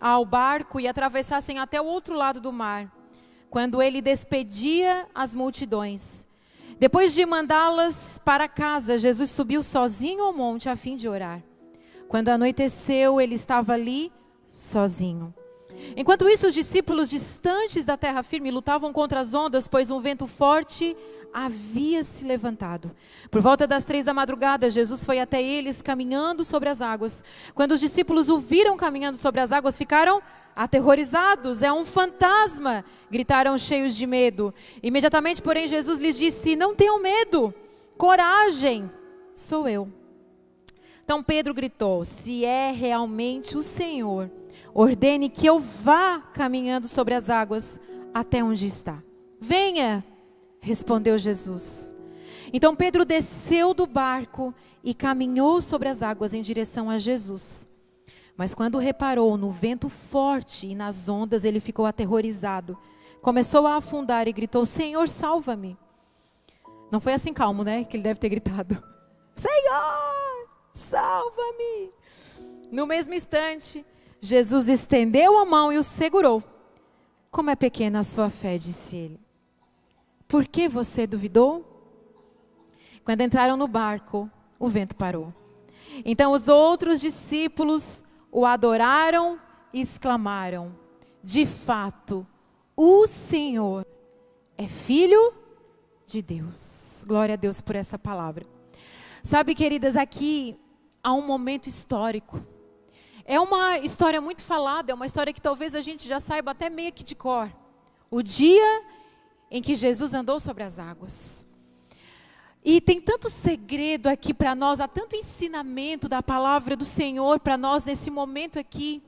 ao barco e atravessassem até o outro lado do mar, quando ele despedia as multidões. Depois de mandá-las para casa, Jesus subiu sozinho ao monte a fim de orar. Quando anoiteceu, ele estava ali sozinho. Enquanto isso, os discípulos distantes da terra firme lutavam contra as ondas, pois um vento forte havia se levantado. Por volta das três da madrugada, Jesus foi até eles caminhando sobre as águas. Quando os discípulos o viram caminhando sobre as águas, ficaram aterrorizados. É um fantasma! gritaram cheios de medo. Imediatamente, porém, Jesus lhes disse: Não tenham medo, coragem, sou eu. Então Pedro gritou: Se é realmente o Senhor, ordene que eu vá caminhando sobre as águas até onde está. Venha respondeu Jesus. Então Pedro desceu do barco e caminhou sobre as águas em direção a Jesus. Mas quando reparou no vento forte e nas ondas, ele ficou aterrorizado. Começou a afundar e gritou: Senhor, salva-me. Não foi assim calmo, né? Que ele deve ter gritado: Senhor, salva-me. No mesmo instante, Jesus estendeu a mão e o segurou. Como é pequena a sua fé, disse ele. Por que você duvidou? Quando entraram no barco, o vento parou. Então os outros discípulos o adoraram e exclamaram: De fato, o Senhor é filho de Deus. Glória a Deus por essa palavra. Sabe, queridas, aqui há um momento histórico. É uma história muito falada, é uma história que talvez a gente já saiba até meio que de cor. O dia em que Jesus andou sobre as águas. E tem tanto segredo aqui para nós, há tanto ensinamento da palavra do Senhor para nós nesse momento aqui.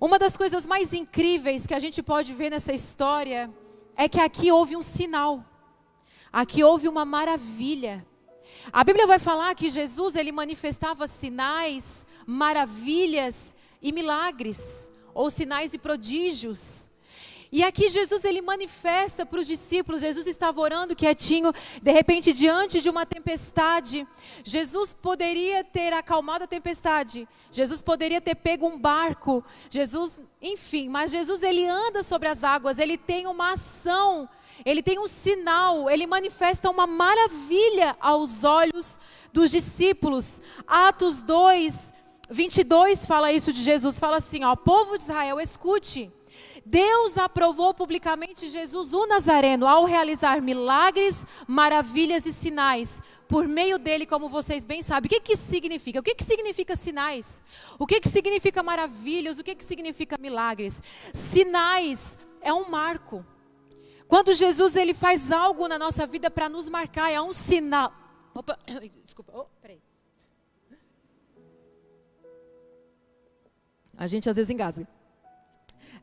Uma das coisas mais incríveis que a gente pode ver nessa história é que aqui houve um sinal. Aqui houve uma maravilha. A Bíblia vai falar que Jesus ele manifestava sinais, maravilhas e milagres, ou sinais e prodígios. E aqui Jesus ele manifesta para os discípulos, Jesus estava orando quietinho, de repente diante de uma tempestade, Jesus poderia ter acalmado a tempestade, Jesus poderia ter pego um barco, Jesus, enfim, mas Jesus ele anda sobre as águas, ele tem uma ação, ele tem um sinal, ele manifesta uma maravilha aos olhos dos discípulos. Atos 2, 22 fala isso de Jesus, fala assim, ó, povo de Israel, escute, Deus aprovou publicamente Jesus o Nazareno ao realizar milagres, maravilhas e sinais. Por meio dele, como vocês bem sabem. O que, que significa? O que, que significa sinais? O que, que significa maravilhas? O que, que significa milagres? Sinais é um marco. Quando Jesus ele faz algo na nossa vida para nos marcar, é um sinal. Opa, desculpa. Oh, peraí. A gente às vezes engasga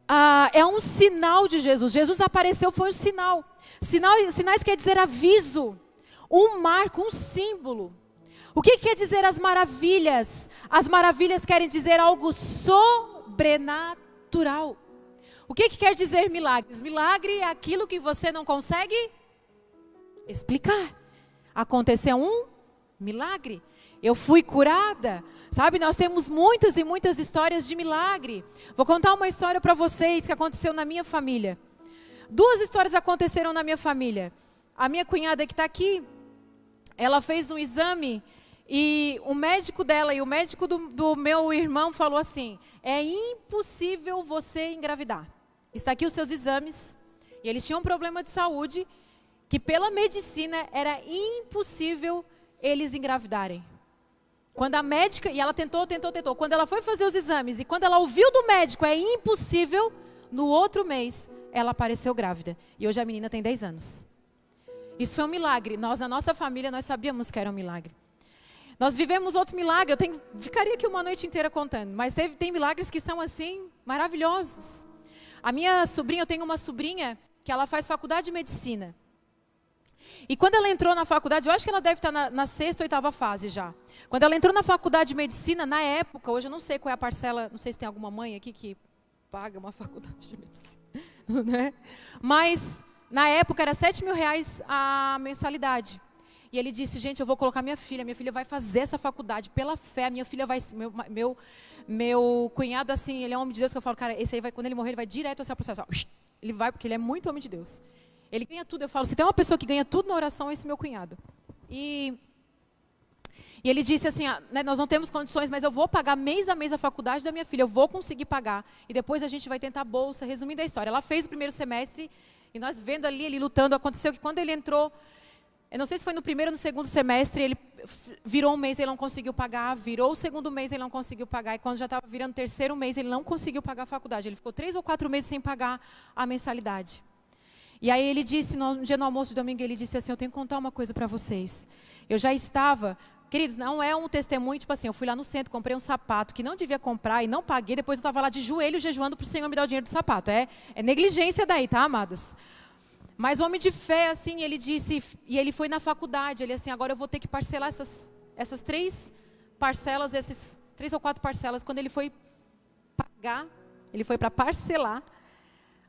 ah, é um sinal de Jesus. Jesus apareceu, foi um sinal. sinal. Sinais quer dizer aviso, um marco, um símbolo. O que quer dizer as maravilhas? As maravilhas querem dizer algo sobrenatural. O que, que quer dizer milagres? Milagre é aquilo que você não consegue explicar. Aconteceu um milagre eu fui curada. Sabe, nós temos muitas e muitas histórias de milagre. Vou contar uma história para vocês que aconteceu na minha família. Duas histórias aconteceram na minha família. A minha cunhada que está aqui, ela fez um exame e o médico dela e o médico do, do meu irmão falou assim: é impossível você engravidar. Está aqui os seus exames. E eles tinham um problema de saúde que pela medicina era impossível eles engravidarem. Quando a médica, e ela tentou, tentou, tentou. Quando ela foi fazer os exames e quando ela ouviu do médico, é impossível, no outro mês, ela apareceu grávida. E hoje a menina tem 10 anos. Isso foi um milagre. Nós, na nossa família, nós sabíamos que era um milagre. Nós vivemos outro milagre. Eu tenho, ficaria aqui uma noite inteira contando, mas teve, tem milagres que são assim, maravilhosos. A minha sobrinha, eu tenho uma sobrinha que ela faz faculdade de medicina. E quando ela entrou na faculdade, eu acho que ela deve estar na, na sexta ou oitava fase já. Quando ela entrou na faculdade de medicina, na época, hoje eu não sei qual é a parcela, não sei se tem alguma mãe aqui que paga uma faculdade de medicina. Né? Mas, na época, era 7 mil reais a mensalidade. E ele disse: Gente, eu vou colocar minha filha. Minha filha vai fazer essa faculdade pela fé. Minha filha vai. Meu, meu, meu cunhado, assim, ele é um homem de Deus que eu falo, cara, esse aí vai, quando ele morrer, ele vai direto a esse processo. Ele vai, porque ele é muito homem de Deus. Ele ganha tudo. Eu falo: se tem uma pessoa que ganha tudo na oração, é esse meu cunhado. E e ele disse assim: ah, né, Nós não temos condições, mas eu vou pagar mês a mês a faculdade da minha filha, eu vou conseguir pagar. E depois a gente vai tentar a bolsa. Resumindo a história, ela fez o primeiro semestre e nós vendo ali, ele lutando. Aconteceu que quando ele entrou, eu não sei se foi no primeiro ou no segundo semestre, ele virou um mês, ele não conseguiu pagar. Virou o segundo mês, ele não conseguiu pagar. E quando já estava virando o terceiro mês, ele não conseguiu pagar a faculdade. Ele ficou três ou quatro meses sem pagar a mensalidade. E aí ele disse, no dia no almoço de domingo, ele disse assim: Eu tenho que contar uma coisa para vocês. Eu já estava Queridos, não é um testemunho, tipo assim, eu fui lá no centro, comprei um sapato que não devia comprar e não paguei, depois eu estava lá de joelho jejuando para o Senhor me dar o dinheiro do sapato. É, é negligência daí, tá, amadas? Mas homem de fé, assim, ele disse, e ele foi na faculdade, ele assim, agora eu vou ter que parcelar essas, essas três parcelas, esses três ou quatro parcelas. Quando ele foi pagar, ele foi para parcelar,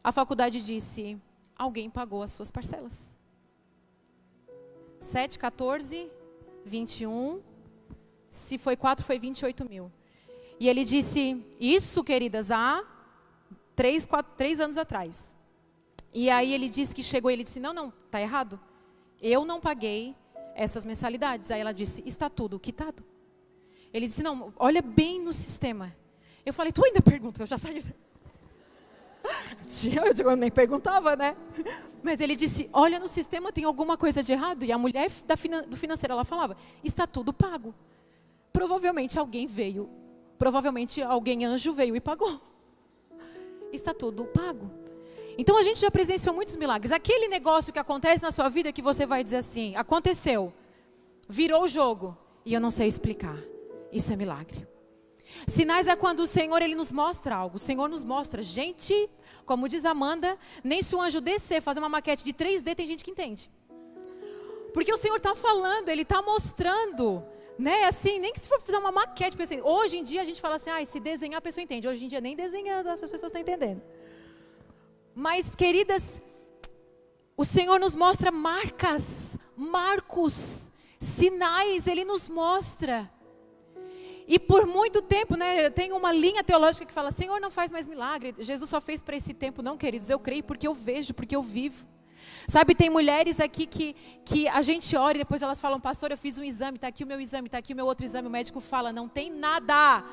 a faculdade disse, alguém pagou as suas parcelas. 7, 14, 21. Se foi 4, foi 28 mil. E ele disse isso, queridas, há três, quatro, três anos atrás. E aí ele disse que chegou e ele disse: Não, não, está errado. Eu não paguei essas mensalidades. Aí ela disse: Está tudo quitado. Ele disse: Não, olha bem no sistema. Eu falei: Tu ainda pergunta? Eu já saí. Eu, digo, nem perguntava, né? Mas ele disse: Olha, no sistema tem alguma coisa de errado. E a mulher da do financeiro, ela falava: Está tudo pago. Provavelmente alguém veio, provavelmente alguém anjo veio e pagou. Está tudo pago. Então a gente já presenciou muitos milagres. Aquele negócio que acontece na sua vida que você vai dizer assim: aconteceu, virou o jogo e eu não sei explicar. Isso é milagre. Sinais é quando o Senhor ele nos mostra algo. O Senhor nos mostra. Gente, como diz Amanda, nem se o anjo descer, fazer uma maquete de 3D, tem gente que entende. Porque o Senhor está falando, Ele está mostrando. Né, assim, nem que se for fazer uma maquete, porque assim, hoje em dia a gente fala assim, ah, se desenhar a pessoa entende. Hoje em dia nem desenhando as pessoas estão entendendo. Mas, queridas, o Senhor nos mostra marcas, marcos, sinais, Ele nos mostra. E por muito tempo, né, tem uma linha teológica que fala: Senhor, não faz mais milagre. Jesus só fez para esse tempo. Não, queridos, eu creio porque eu vejo, porque eu vivo. Sabe, tem mulheres aqui que, que a gente ora e depois elas falam: Pastor, eu fiz um exame, está aqui o meu exame, está aqui o meu outro exame. O médico fala: Não tem nada.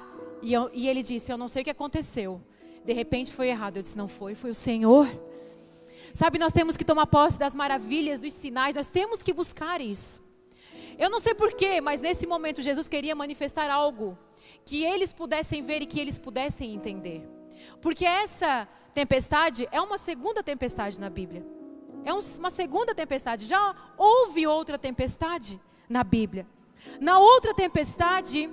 E, eu, e ele disse: Eu não sei o que aconteceu. De repente foi errado. Eu disse: Não foi, foi o Senhor. Sabe, nós temos que tomar posse das maravilhas, dos sinais, nós temos que buscar isso. Eu não sei porquê, mas nesse momento Jesus queria manifestar algo que eles pudessem ver e que eles pudessem entender. Porque essa tempestade é uma segunda tempestade na Bíblia. É uma segunda tempestade. Já houve outra tempestade na Bíblia. Na outra tempestade,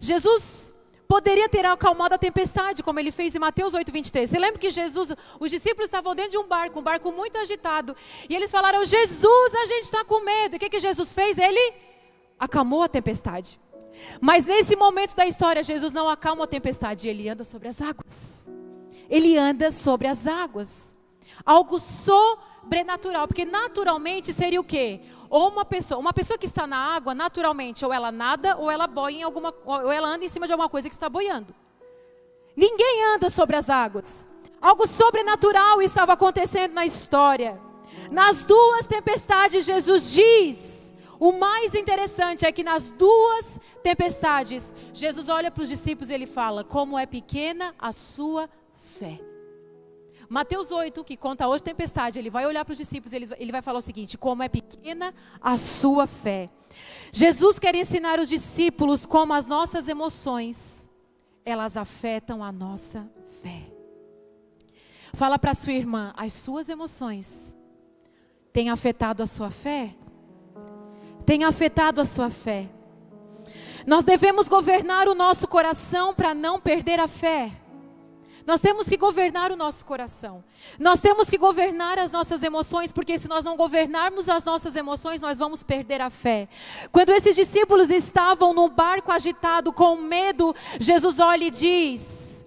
Jesus poderia ter acalmado a tempestade, como ele fez em Mateus 8, 23. Você lembra que Jesus, os discípulos estavam dentro de um barco, um barco muito agitado, e eles falaram: Jesus, a gente está com medo. E o que, que Jesus fez? Ele acalmou a tempestade. Mas nesse momento da história, Jesus não acalma a tempestade, ele anda sobre as águas. Ele anda sobre as águas. Algo sobrenatural, porque naturalmente seria o quê? Ou uma pessoa, uma pessoa que está na água, naturalmente, ou ela nada, ou ela boia em alguma, ou ela anda em cima de alguma coisa que está boiando. Ninguém anda sobre as águas. Algo sobrenatural estava acontecendo na história. Nas duas tempestades, Jesus diz: o mais interessante é que nas duas tempestades, Jesus olha para os discípulos e ele fala: Como é pequena a sua fé. Mateus 8, que conta hoje tempestade, ele vai olhar para os discípulos e ele, ele vai falar o seguinte: como é pequena a sua fé. Jesus quer ensinar os discípulos como as nossas emoções, elas afetam a nossa fé. Fala para sua irmã, as suas emoções têm afetado a sua fé? Tem afetado a sua fé. Nós devemos governar o nosso coração para não perder a fé. Nós temos que governar o nosso coração. Nós temos que governar as nossas emoções, porque se nós não governarmos as nossas emoções, nós vamos perder a fé. Quando esses discípulos estavam no barco agitado com medo, Jesus olha e diz: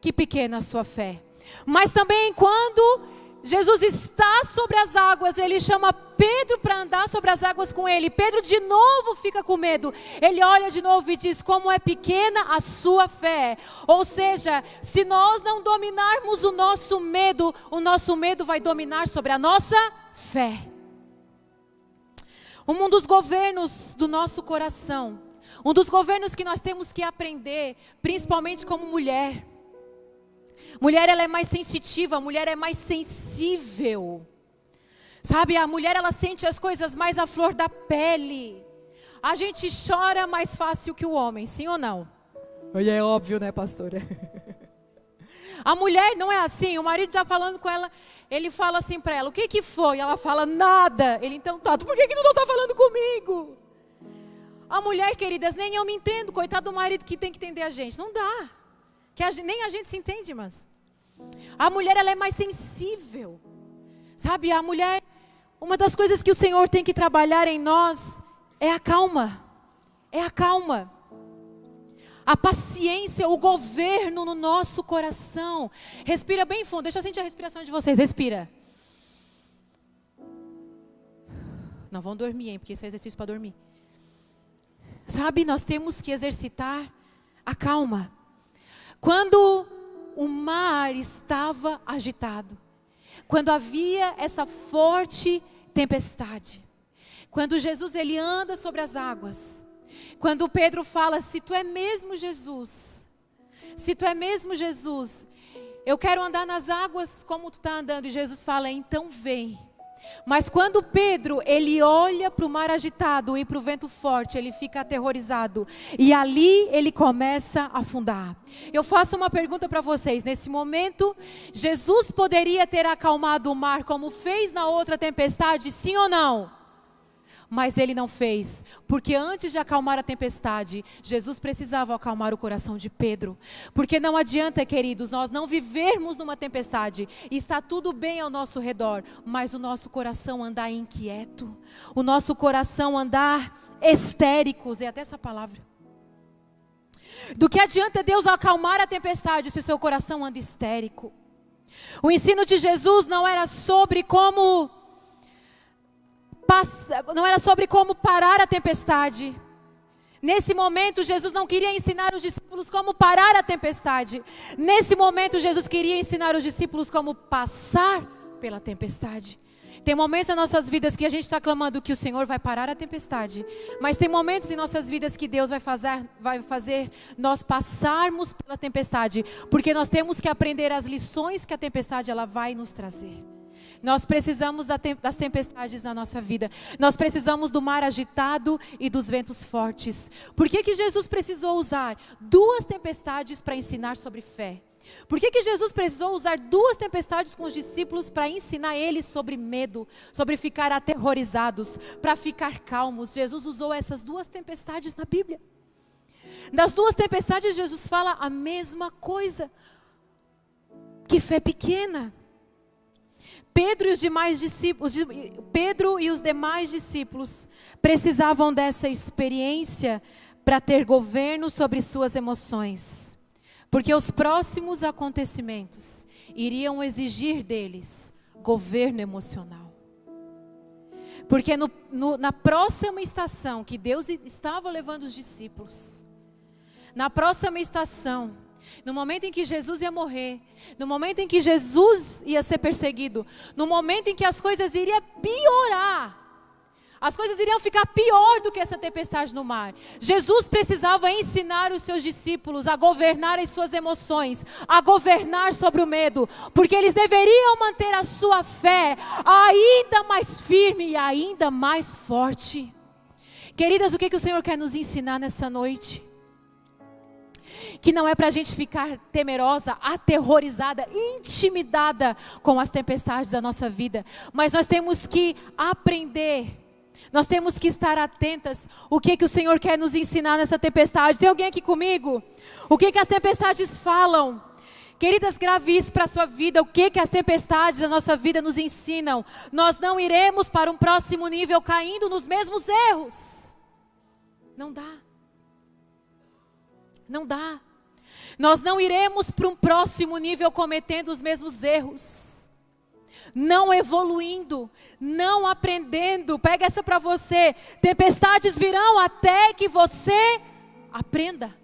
Que pequena a sua fé. Mas também quando Jesus está sobre as águas, ele chama Pedro para andar sobre as águas com ele. Pedro de novo fica com medo. Ele olha de novo e diz: Como é pequena a sua fé. Ou seja, se nós não dominarmos o nosso medo, o nosso medo vai dominar sobre a nossa fé. Um dos governos do nosso coração, um dos governos que nós temos que aprender, principalmente como mulher, Mulher ela é mais sensitiva, a mulher é mais sensível. Sabe, a mulher ela sente as coisas mais à flor da pele. A gente chora mais fácil que o homem, sim ou não? E é óbvio, né, pastora? A mulher não é assim, o marido está falando com ela, ele fala assim para ela, o que que foi? Ela fala, nada. Ele, então tá, por que que tu não está falando comigo? A mulher, queridas, nem eu me entendo, coitado do marido que tem que entender a gente. Não dá que a, nem a gente se entende, mas a mulher ela é mais sensível, sabe? A mulher, uma das coisas que o Senhor tem que trabalhar em nós é a calma, é a calma. A paciência, o governo no nosso coração. Respira bem fundo. Deixa eu sentir a respiração de vocês. Respira. Não vão dormir, hein? Porque isso é exercício para dormir. Sabe, nós temos que exercitar a calma. Quando o mar estava agitado, quando havia essa forte tempestade, quando Jesus ele anda sobre as águas, quando Pedro fala: Se tu é mesmo Jesus, se tu é mesmo Jesus, eu quero andar nas águas como tu está andando, e Jesus fala: Então vem. Mas quando Pedro, ele olha para o mar agitado e para o vento forte, ele fica aterrorizado. E ali ele começa a afundar. Eu faço uma pergunta para vocês. Nesse momento, Jesus poderia ter acalmado o mar como fez na outra tempestade, sim ou não? Mas ele não fez, porque antes de acalmar a tempestade, Jesus precisava acalmar o coração de Pedro. Porque não adianta, queridos, nós não vivermos numa tempestade e está tudo bem ao nosso redor, mas o nosso coração andar inquieto, o nosso coração andar histéricos, é até essa palavra. Do que adianta Deus acalmar a tempestade se o seu coração anda histérico? O ensino de Jesus não era sobre como não era sobre como parar a tempestade. Nesse momento, Jesus não queria ensinar os discípulos como parar a tempestade. Nesse momento, Jesus queria ensinar os discípulos como passar pela tempestade. Tem momentos em nossas vidas que a gente está clamando que o Senhor vai parar a tempestade, mas tem momentos em nossas vidas que Deus vai fazer, vai fazer nós passarmos pela tempestade, porque nós temos que aprender as lições que a tempestade ela vai nos trazer. Nós precisamos das tempestades na nossa vida. Nós precisamos do mar agitado e dos ventos fortes. Por que, que Jesus precisou usar duas tempestades para ensinar sobre fé? Por que, que Jesus precisou usar duas tempestades com os discípulos para ensinar eles sobre medo, sobre ficar aterrorizados, para ficar calmos? Jesus usou essas duas tempestades na Bíblia. Das duas tempestades, Jesus fala a mesma coisa. Que fé pequena. Pedro e os demais discípulos, Pedro e os demais discípulos precisavam dessa experiência para ter governo sobre suas emoções, porque os próximos acontecimentos iriam exigir deles governo emocional. Porque no, no, na próxima estação que Deus estava levando os discípulos, na próxima estação, no momento em que Jesus ia morrer, no momento em que Jesus ia ser perseguido, no momento em que as coisas iriam piorar, as coisas iriam ficar pior do que essa tempestade no mar. Jesus precisava ensinar os seus discípulos a governar as suas emoções, a governar sobre o medo, porque eles deveriam manter a sua fé ainda mais firme e ainda mais forte. Queridas, o que, que o Senhor quer nos ensinar nessa noite? Que não é para a gente ficar temerosa, aterrorizada, intimidada com as tempestades da nossa vida, mas nós temos que aprender. Nós temos que estar atentas o que que o Senhor quer nos ensinar nessa tempestade. Tem alguém aqui comigo? O que que as tempestades falam? Queridas, grave isso para a sua vida. O que, que as tempestades da nossa vida nos ensinam? Nós não iremos para um próximo nível caindo nos mesmos erros. Não dá. Não dá. Nós não iremos para um próximo nível cometendo os mesmos erros. não evoluindo, não aprendendo. Pega essa para você. Tempestades virão até que você aprenda.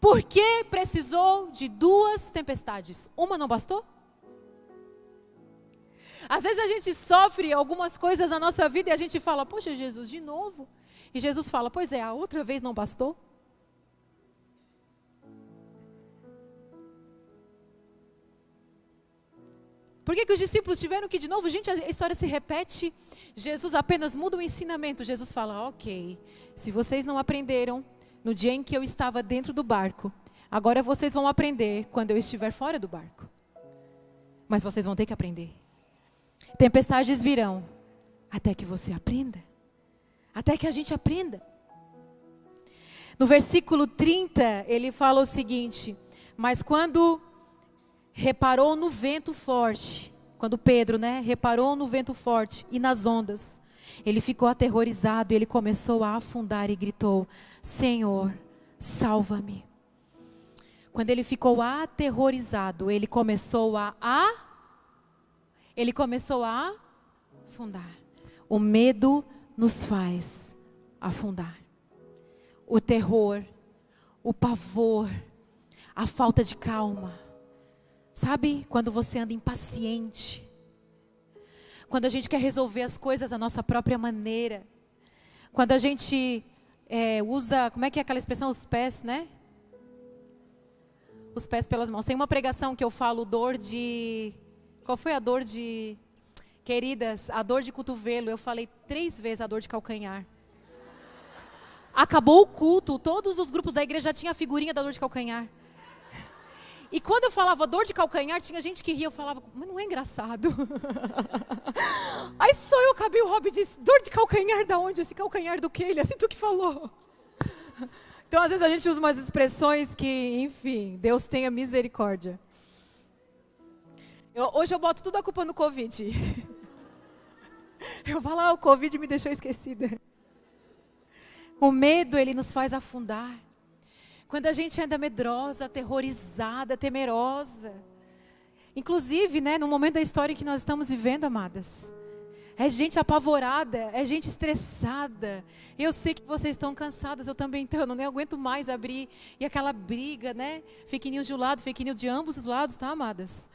Por que precisou de duas tempestades? Uma não bastou? Às vezes a gente sofre algumas coisas na nossa vida e a gente fala, poxa, Jesus, de novo. E Jesus fala, pois é, a outra vez não bastou? Por que, que os discípulos tiveram que, de novo, gente, a história se repete. Jesus apenas muda o ensinamento. Jesus fala, ok, se vocês não aprenderam no dia em que eu estava dentro do barco, agora vocês vão aprender quando eu estiver fora do barco. Mas vocês vão ter que aprender. Tempestades virão até que você aprenda. Até que a gente aprenda. No versículo 30, ele fala o seguinte: Mas quando reparou no vento forte, quando Pedro, né, reparou no vento forte e nas ondas, ele ficou aterrorizado e ele começou a afundar e gritou: Senhor, salva-me. Quando ele ficou aterrorizado, ele começou a, a ele começou a afundar. O medo nos faz afundar. O terror, o pavor, a falta de calma. Sabe quando você anda impaciente? Quando a gente quer resolver as coisas da nossa própria maneira. Quando a gente é, usa, como é que é aquela expressão, os pés, né? Os pés pelas mãos. Tem uma pregação que eu falo dor de qual foi a dor de. Queridas, a dor de cotovelo, eu falei três vezes a dor de calcanhar. Acabou o culto, todos os grupos da igreja já tinham a figurinha da dor de calcanhar. E quando eu falava dor de calcanhar, tinha gente que ria, eu falava, mas não é engraçado. Aí só eu acabei, o Rob disse, dor de calcanhar da onde? Esse calcanhar do que? Ele assim, tu que falou. Então, às vezes a gente usa umas expressões que, enfim, Deus tenha misericórdia. Eu, hoje eu boto tudo a culpa no Covid. Eu falo, ah, o Covid me deixou esquecida. O medo, ele nos faz afundar. Quando a gente anda medrosa, aterrorizada, temerosa. Inclusive, né, no momento da história que nós estamos vivendo, amadas. É gente apavorada, é gente estressada. Eu sei que vocês estão cansadas, eu também estou, não aguento mais abrir. E aquela briga, né? News de um lado, fake de ambos os lados, tá, amadas?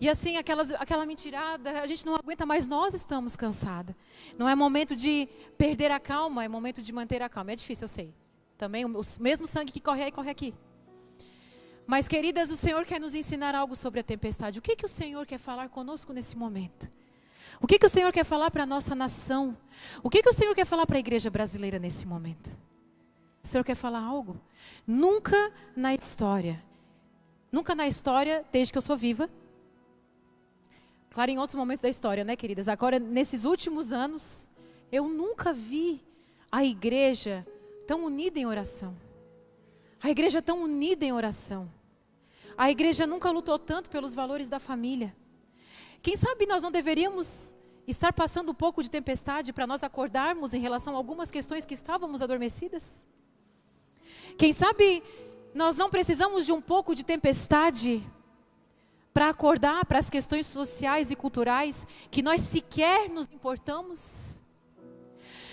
E assim, aquelas, aquela mentirada, a gente não aguenta mais, nós estamos cansadas. Não é momento de perder a calma, é momento de manter a calma. É difícil, eu sei. Também o, mesmo sangue que corre aí, corre aqui. Mas, queridas, o Senhor quer nos ensinar algo sobre a tempestade. O que, que o Senhor quer falar conosco nesse momento? O que, que o Senhor quer falar para a nossa nação? O que, que o Senhor quer falar para a igreja brasileira nesse momento? O Senhor quer falar algo? Nunca na história, nunca na história, desde que eu sou viva, Claro, em outros momentos da história, né, queridas? Agora, nesses últimos anos, eu nunca vi a igreja tão unida em oração. A igreja tão unida em oração. A igreja nunca lutou tanto pelos valores da família. Quem sabe nós não deveríamos estar passando um pouco de tempestade para nós acordarmos em relação a algumas questões que estávamos adormecidas? Quem sabe nós não precisamos de um pouco de tempestade para acordar para as questões sociais e culturais que nós sequer nos importamos?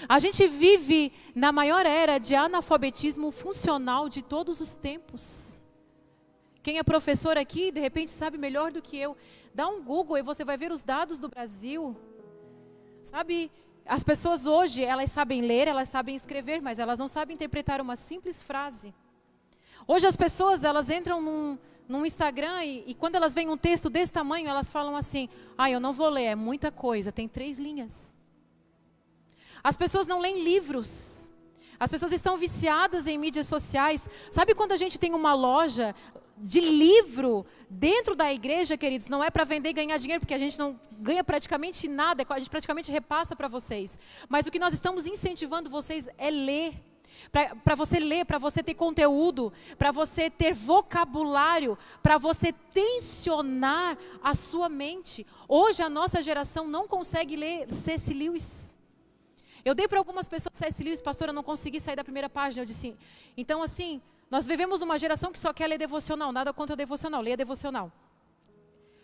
A gente vive na maior era de analfabetismo funcional de todos os tempos. Quem é professor aqui, de repente, sabe melhor do que eu. Dá um Google e você vai ver os dados do Brasil. Sabe, as pessoas hoje, elas sabem ler, elas sabem escrever, mas elas não sabem interpretar uma simples frase. Hoje as pessoas, elas entram num, no Instagram e, e, quando elas veem um texto desse tamanho, elas falam assim: ah, eu não vou ler, é muita coisa, tem três linhas. As pessoas não leem livros. As pessoas estão viciadas em mídias sociais. Sabe quando a gente tem uma loja de livro dentro da igreja, queridos? Não é para vender e ganhar dinheiro, porque a gente não ganha praticamente nada, a gente praticamente repassa para vocês. Mas o que nós estamos incentivando vocês é ler para você ler, para você ter conteúdo, para você ter vocabulário, para você tensionar a sua mente. Hoje a nossa geração não consegue ler C.S. Lewis. Eu dei para algumas pessoas C.S. Lewis, pastor, eu não consegui sair da primeira página. Eu disse, então assim, nós vivemos uma geração que só quer ler devocional, nada contra o devocional, leia devocional.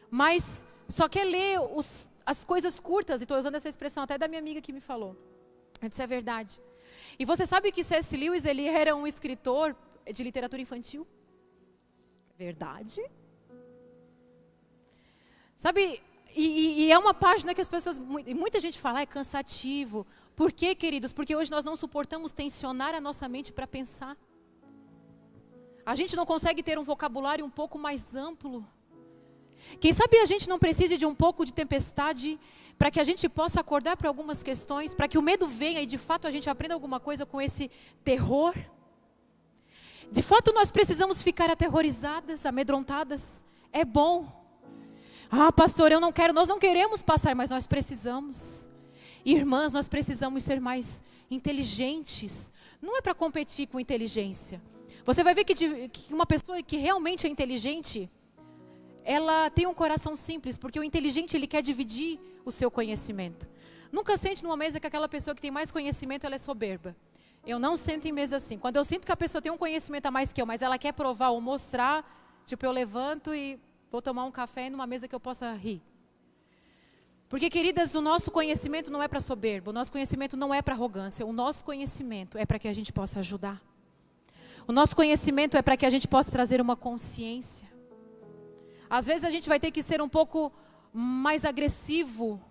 Mas só quer ler os, as coisas curtas, e estou usando essa expressão até da minha amiga que me falou. Isso é verdade. E você sabe que C.S. Lewis ele era um escritor de literatura infantil? Verdade? Sabe, e, e, é uma página que as pessoas, muita gente fala, ah, é cansativo. Por quê, queridos? Porque hoje nós não suportamos tensionar a nossa mente para pensar. A gente não consegue ter um vocabulário um pouco mais amplo. Quem sabe a gente não precise de um pouco de tempestade para que a gente possa acordar para algumas questões, para que o medo venha e de fato a gente aprenda alguma coisa com esse terror. De fato nós precisamos ficar aterrorizadas, amedrontadas. É bom. Ah, pastor, eu não quero, nós não queremos passar, mas nós precisamos. Irmãs, nós precisamos ser mais inteligentes. Não é para competir com inteligência. Você vai ver que, de, que uma pessoa que realmente é inteligente, ela tem um coração simples, porque o inteligente ele quer dividir o seu conhecimento. Nunca sente numa mesa que aquela pessoa que tem mais conhecimento ela é soberba. Eu não sento em mesa assim. Quando eu sinto que a pessoa tem um conhecimento a mais que eu, mas ela quer provar ou mostrar, tipo eu levanto e Vou tomar um café numa mesa que eu possa rir. Porque, queridas, o nosso conhecimento não é para soberbo, o nosso conhecimento não é para arrogância, o nosso conhecimento é para que a gente possa ajudar. O nosso conhecimento é para que a gente possa trazer uma consciência. Às vezes a gente vai ter que ser um pouco mais agressivo,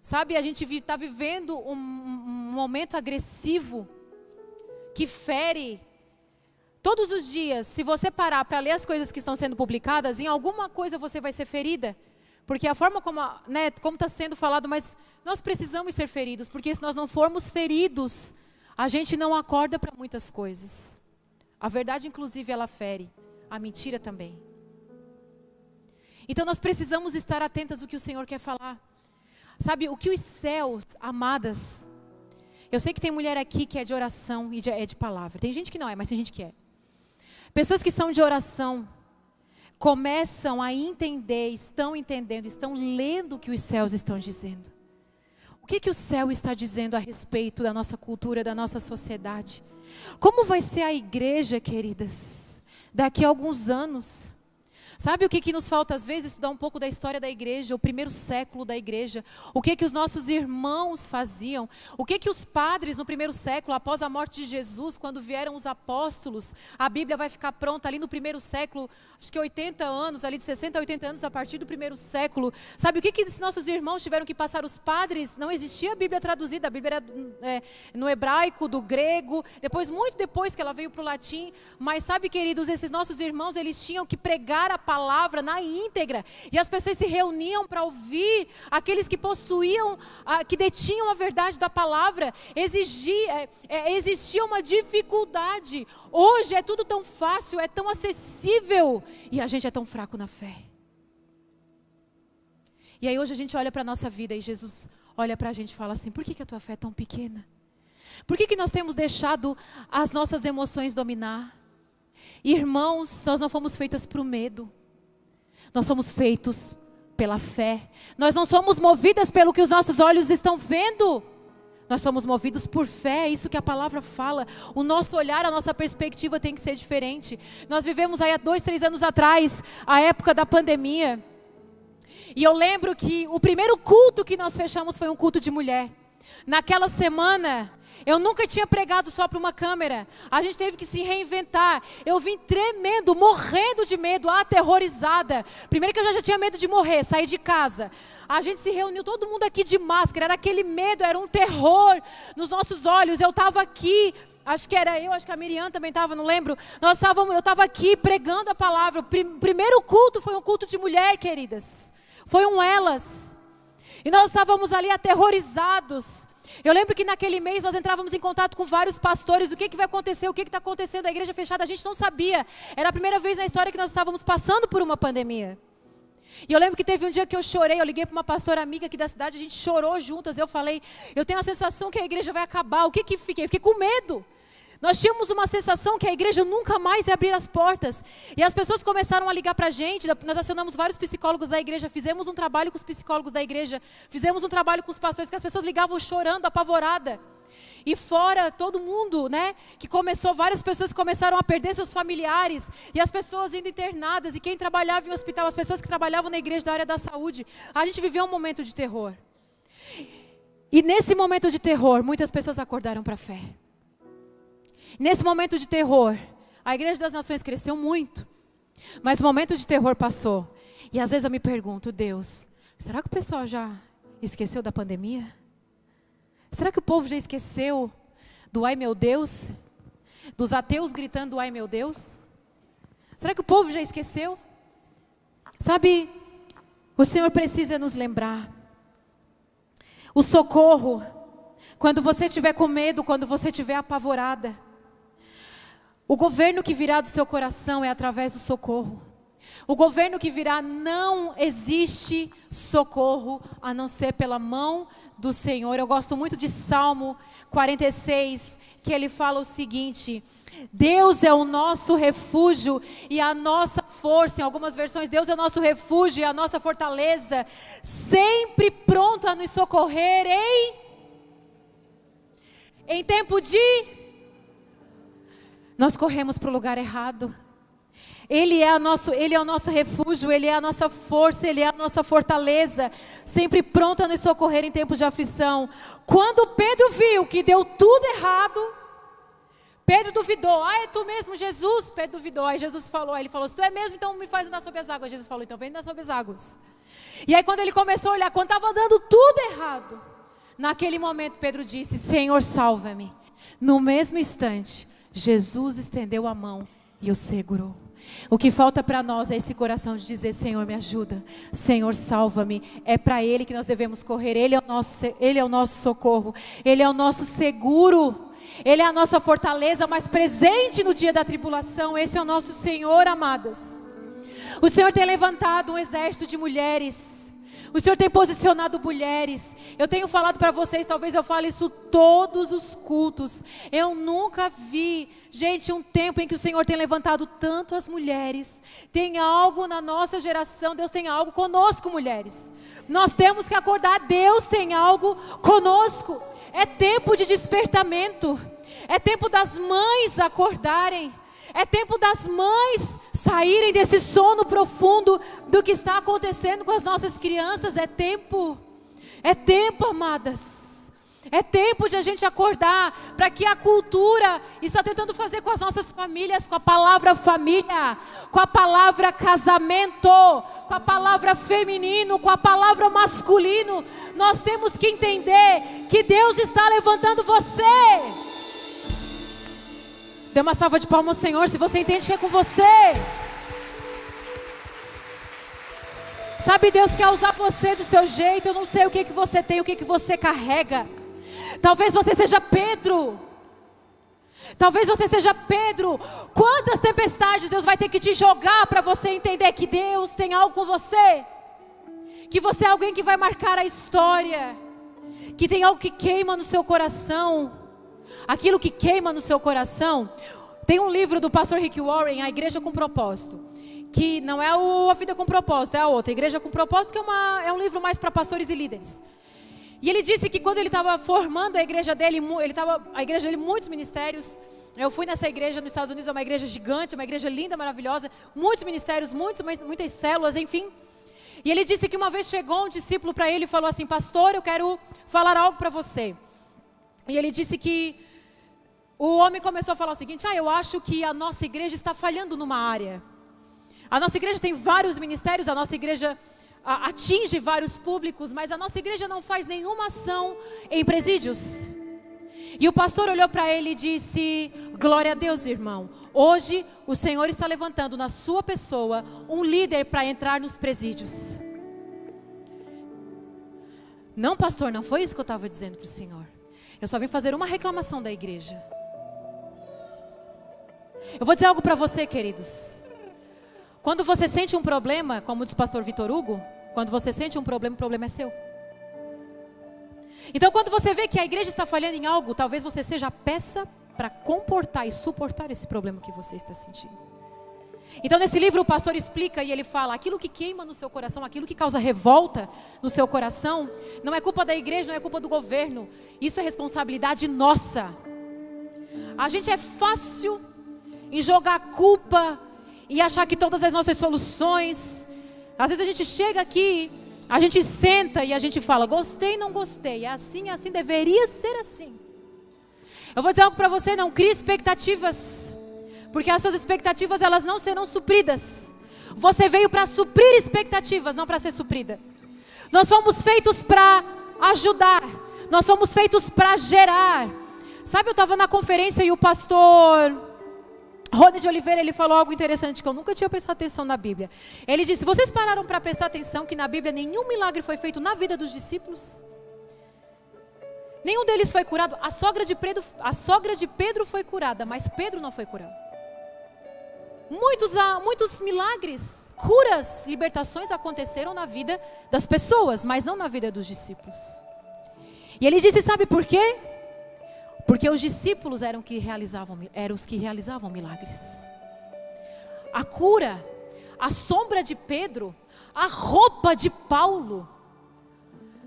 sabe? A gente está vivendo um, um momento agressivo que fere Todos os dias, se você parar para ler as coisas que estão sendo publicadas, em alguma coisa você vai ser ferida. Porque a forma como né, está sendo falado, mas nós precisamos ser feridos, porque se nós não formos feridos, a gente não acorda para muitas coisas. A verdade, inclusive, ela fere, a mentira também. Então nós precisamos estar atentas ao que o Senhor quer falar. Sabe, o que os céus, amadas, eu sei que tem mulher aqui que é de oração e de, é de palavra. Tem gente que não é, mas tem gente que é. Pessoas que são de oração começam a entender, estão entendendo, estão lendo o que os céus estão dizendo. O que, que o céu está dizendo a respeito da nossa cultura, da nossa sociedade? Como vai ser a igreja, queridas, daqui a alguns anos? Sabe o que, que nos falta às vezes? Estudar um pouco da história da igreja, o primeiro século da igreja. O que que os nossos irmãos faziam? O que que os padres no primeiro século, após a morte de Jesus, quando vieram os apóstolos, a Bíblia vai ficar pronta ali no primeiro século, acho que 80 anos, ali de 60 a 80 anos a partir do primeiro século. Sabe o que que nossos irmãos tiveram que passar? Os padres, não existia a Bíblia traduzida, a Bíblia era é, no hebraico, do grego, depois, muito depois que ela veio para o latim. Mas sabe, queridos, esses nossos irmãos, eles tinham que pregar a palavra palavra na íntegra. E as pessoas se reuniam para ouvir aqueles que possuíam, que detinham a verdade da palavra. Exigia, é, é, existia uma dificuldade. Hoje é tudo tão fácil, é tão acessível. E a gente é tão fraco na fé. E aí hoje a gente olha para a nossa vida e Jesus olha para a gente e fala assim: por que, que a tua fé é tão pequena? Por que, que nós temos deixado as nossas emoções dominar? Irmãos, nós não fomos feitas para o medo. Nós somos feitos pela fé. Nós não somos movidas pelo que os nossos olhos estão vendo. Nós somos movidos por fé, é isso que a palavra fala. O nosso olhar, a nossa perspectiva tem que ser diferente. Nós vivemos aí há dois, três anos atrás, a época da pandemia. E eu lembro que o primeiro culto que nós fechamos foi um culto de mulher. Naquela semana, eu nunca tinha pregado só para uma câmera. A gente teve que se reinventar. Eu vim tremendo, morrendo de medo, aterrorizada. Primeiro que eu já tinha medo de morrer, sair de casa. A gente se reuniu, todo mundo aqui de máscara. Era aquele medo, era um terror nos nossos olhos. Eu estava aqui acho que era eu, acho que a Miriam também estava, não lembro. Nós estávamos, eu estava aqui pregando a palavra. O primeiro culto foi um culto de mulher, queridas. Foi um elas. E nós estávamos ali aterrorizados. Eu lembro que naquele mês nós entrávamos em contato com vários pastores. O que, que vai acontecer? O que está acontecendo? A igreja fechada, a gente não sabia. Era a primeira vez na história que nós estávamos passando por uma pandemia. E eu lembro que teve um dia que eu chorei, eu liguei para uma pastora amiga aqui da cidade, a gente chorou juntas. Eu falei, eu tenho a sensação que a igreja vai acabar. O que que fiquei? Fiquei com medo. Nós tínhamos uma sensação que a igreja nunca mais ia abrir as portas. E as pessoas começaram a ligar para a gente. Nós acionamos vários psicólogos da igreja, fizemos um trabalho com os psicólogos da igreja, fizemos um trabalho com os pastores, que as pessoas ligavam chorando, apavorada. E fora todo mundo, né? Que começou, várias pessoas começaram a perder seus familiares. E as pessoas indo internadas. E quem trabalhava em hospital, as pessoas que trabalhavam na igreja da área da saúde. A gente viveu um momento de terror. E nesse momento de terror, muitas pessoas acordaram para a fé. Nesse momento de terror, a Igreja das Nações cresceu muito. Mas o momento de terror passou. E às vezes eu me pergunto, Deus, será que o pessoal já esqueceu da pandemia? Será que o povo já esqueceu do ai meu Deus? Dos ateus gritando ai meu Deus? Será que o povo já esqueceu? Sabe, o Senhor precisa nos lembrar. O socorro, quando você estiver com medo, quando você estiver apavorada. O governo que virá do seu coração é através do socorro. O governo que virá não existe socorro a não ser pela mão do Senhor. Eu gosto muito de Salmo 46, que ele fala o seguinte: Deus é o nosso refúgio e a nossa força. Em algumas versões, Deus é o nosso refúgio e a nossa fortaleza, sempre pronto a nos socorrer em em tempo de nós corremos para o lugar errado. Ele é, nosso, ele é o nosso refúgio, Ele é a nossa força, Ele é a nossa fortaleza, sempre pronto a nos socorrer em tempos de aflição. Quando Pedro viu que deu tudo errado, Pedro duvidou, ah, é tu mesmo, Jesus? Pedro duvidou, aí Jesus falou, aí ele falou, se tu é mesmo, então me faz andar sobre as águas. Jesus falou, então vem andar sobre as águas. E aí quando ele começou a olhar, quando estava dando tudo errado, naquele momento Pedro disse, Senhor, salva-me. No mesmo instante, Jesus estendeu a mão e o segurou. O que falta para nós é esse coração de dizer: Senhor, me ajuda, Senhor, salva-me. É para Ele que nós devemos correr. Ele é, o nosso, Ele é o nosso socorro, Ele é o nosso seguro, Ele é a nossa fortaleza mais presente no dia da tribulação. Esse é o nosso Senhor, amadas. O Senhor tem levantado um exército de mulheres o Senhor tem posicionado mulheres. Eu tenho falado para vocês, talvez eu fale isso todos os cultos. Eu nunca vi, gente, um tempo em que o Senhor tem levantado tanto as mulheres. Tem algo na nossa geração, Deus tem algo conosco, mulheres. Nós temos que acordar, Deus tem algo conosco. É tempo de despertamento. É tempo das mães acordarem. É tempo das mães saírem desse sono profundo do que está acontecendo com as nossas crianças. É tempo, é tempo, amadas. É tempo de a gente acordar para que a cultura está tentando fazer com as nossas famílias, com a palavra família, com a palavra casamento, com a palavra feminino, com a palavra masculino. Nós temos que entender que Deus está levantando você. Dê uma salva de palmas ao Senhor se você entende que é com você. Sabe, Deus quer usar você do seu jeito. Eu não sei o que, que você tem, o que, que você carrega. Talvez você seja Pedro. Talvez você seja Pedro. Quantas tempestades Deus vai ter que te jogar para você entender que Deus tem algo com você? Que você é alguém que vai marcar a história. Que tem algo que queima no seu coração aquilo que queima no seu coração. Tem um livro do pastor Rick Warren, A Igreja com Propósito, que não é o A Vida com Propósito, é a outra, a Igreja com Propósito, que é, uma, é um livro mais para pastores e líderes. E ele disse que quando ele estava formando a igreja dele, ele tava, a igreja dele, muitos ministérios. Eu fui nessa igreja nos Estados Unidos, é uma igreja gigante, uma igreja linda, maravilhosa, muitos ministérios, muitos, muitas células, enfim. E ele disse que uma vez chegou um discípulo para ele e falou assim: Pastor, eu quero falar algo para você. E ele disse que o homem começou a falar o seguinte: ah, eu acho que a nossa igreja está falhando numa área. A nossa igreja tem vários ministérios, a nossa igreja a, atinge vários públicos, mas a nossa igreja não faz nenhuma ação em presídios. E o pastor olhou para ele e disse: Glória a Deus, irmão. Hoje o Senhor está levantando na sua pessoa um líder para entrar nos presídios. Não, pastor, não foi isso que eu estava dizendo para o Senhor. Eu só vim fazer uma reclamação da igreja. Eu vou dizer algo para você, queridos. Quando você sente um problema, como diz o pastor Vitor Hugo, quando você sente um problema, o problema é seu. Então, quando você vê que a igreja está falhando em algo, talvez você seja a peça para comportar e suportar esse problema que você está sentindo. Então, nesse livro, o pastor explica e ele fala: aquilo que queima no seu coração, aquilo que causa revolta no seu coração, não é culpa da igreja, não é culpa do governo, isso é responsabilidade nossa. A gente é fácil em jogar culpa e achar que todas as nossas soluções. Às vezes a gente chega aqui, a gente senta e a gente fala: gostei, não gostei, é assim, é assim, deveria ser assim. Eu vou dizer algo para você: não crie expectativas porque as suas expectativas elas não serão supridas. Você veio para suprir expectativas, não para ser suprida. Nós fomos feitos para ajudar. Nós fomos feitos para gerar. Sabe, eu estava na conferência e o pastor Rony de Oliveira, ele falou algo interessante que eu nunca tinha prestado atenção na Bíblia. Ele disse: "Vocês pararam para prestar atenção que na Bíblia nenhum milagre foi feito na vida dos discípulos?" Nenhum deles foi curado. A sogra de Pedro, a sogra de Pedro foi curada, mas Pedro não foi curado. Muitos, muitos milagres, curas, libertações aconteceram na vida das pessoas, mas não na vida dos discípulos. E ele disse: sabe por quê? Porque os discípulos eram, que realizavam, eram os que realizavam milagres. A cura, a sombra de Pedro, a roupa de Paulo,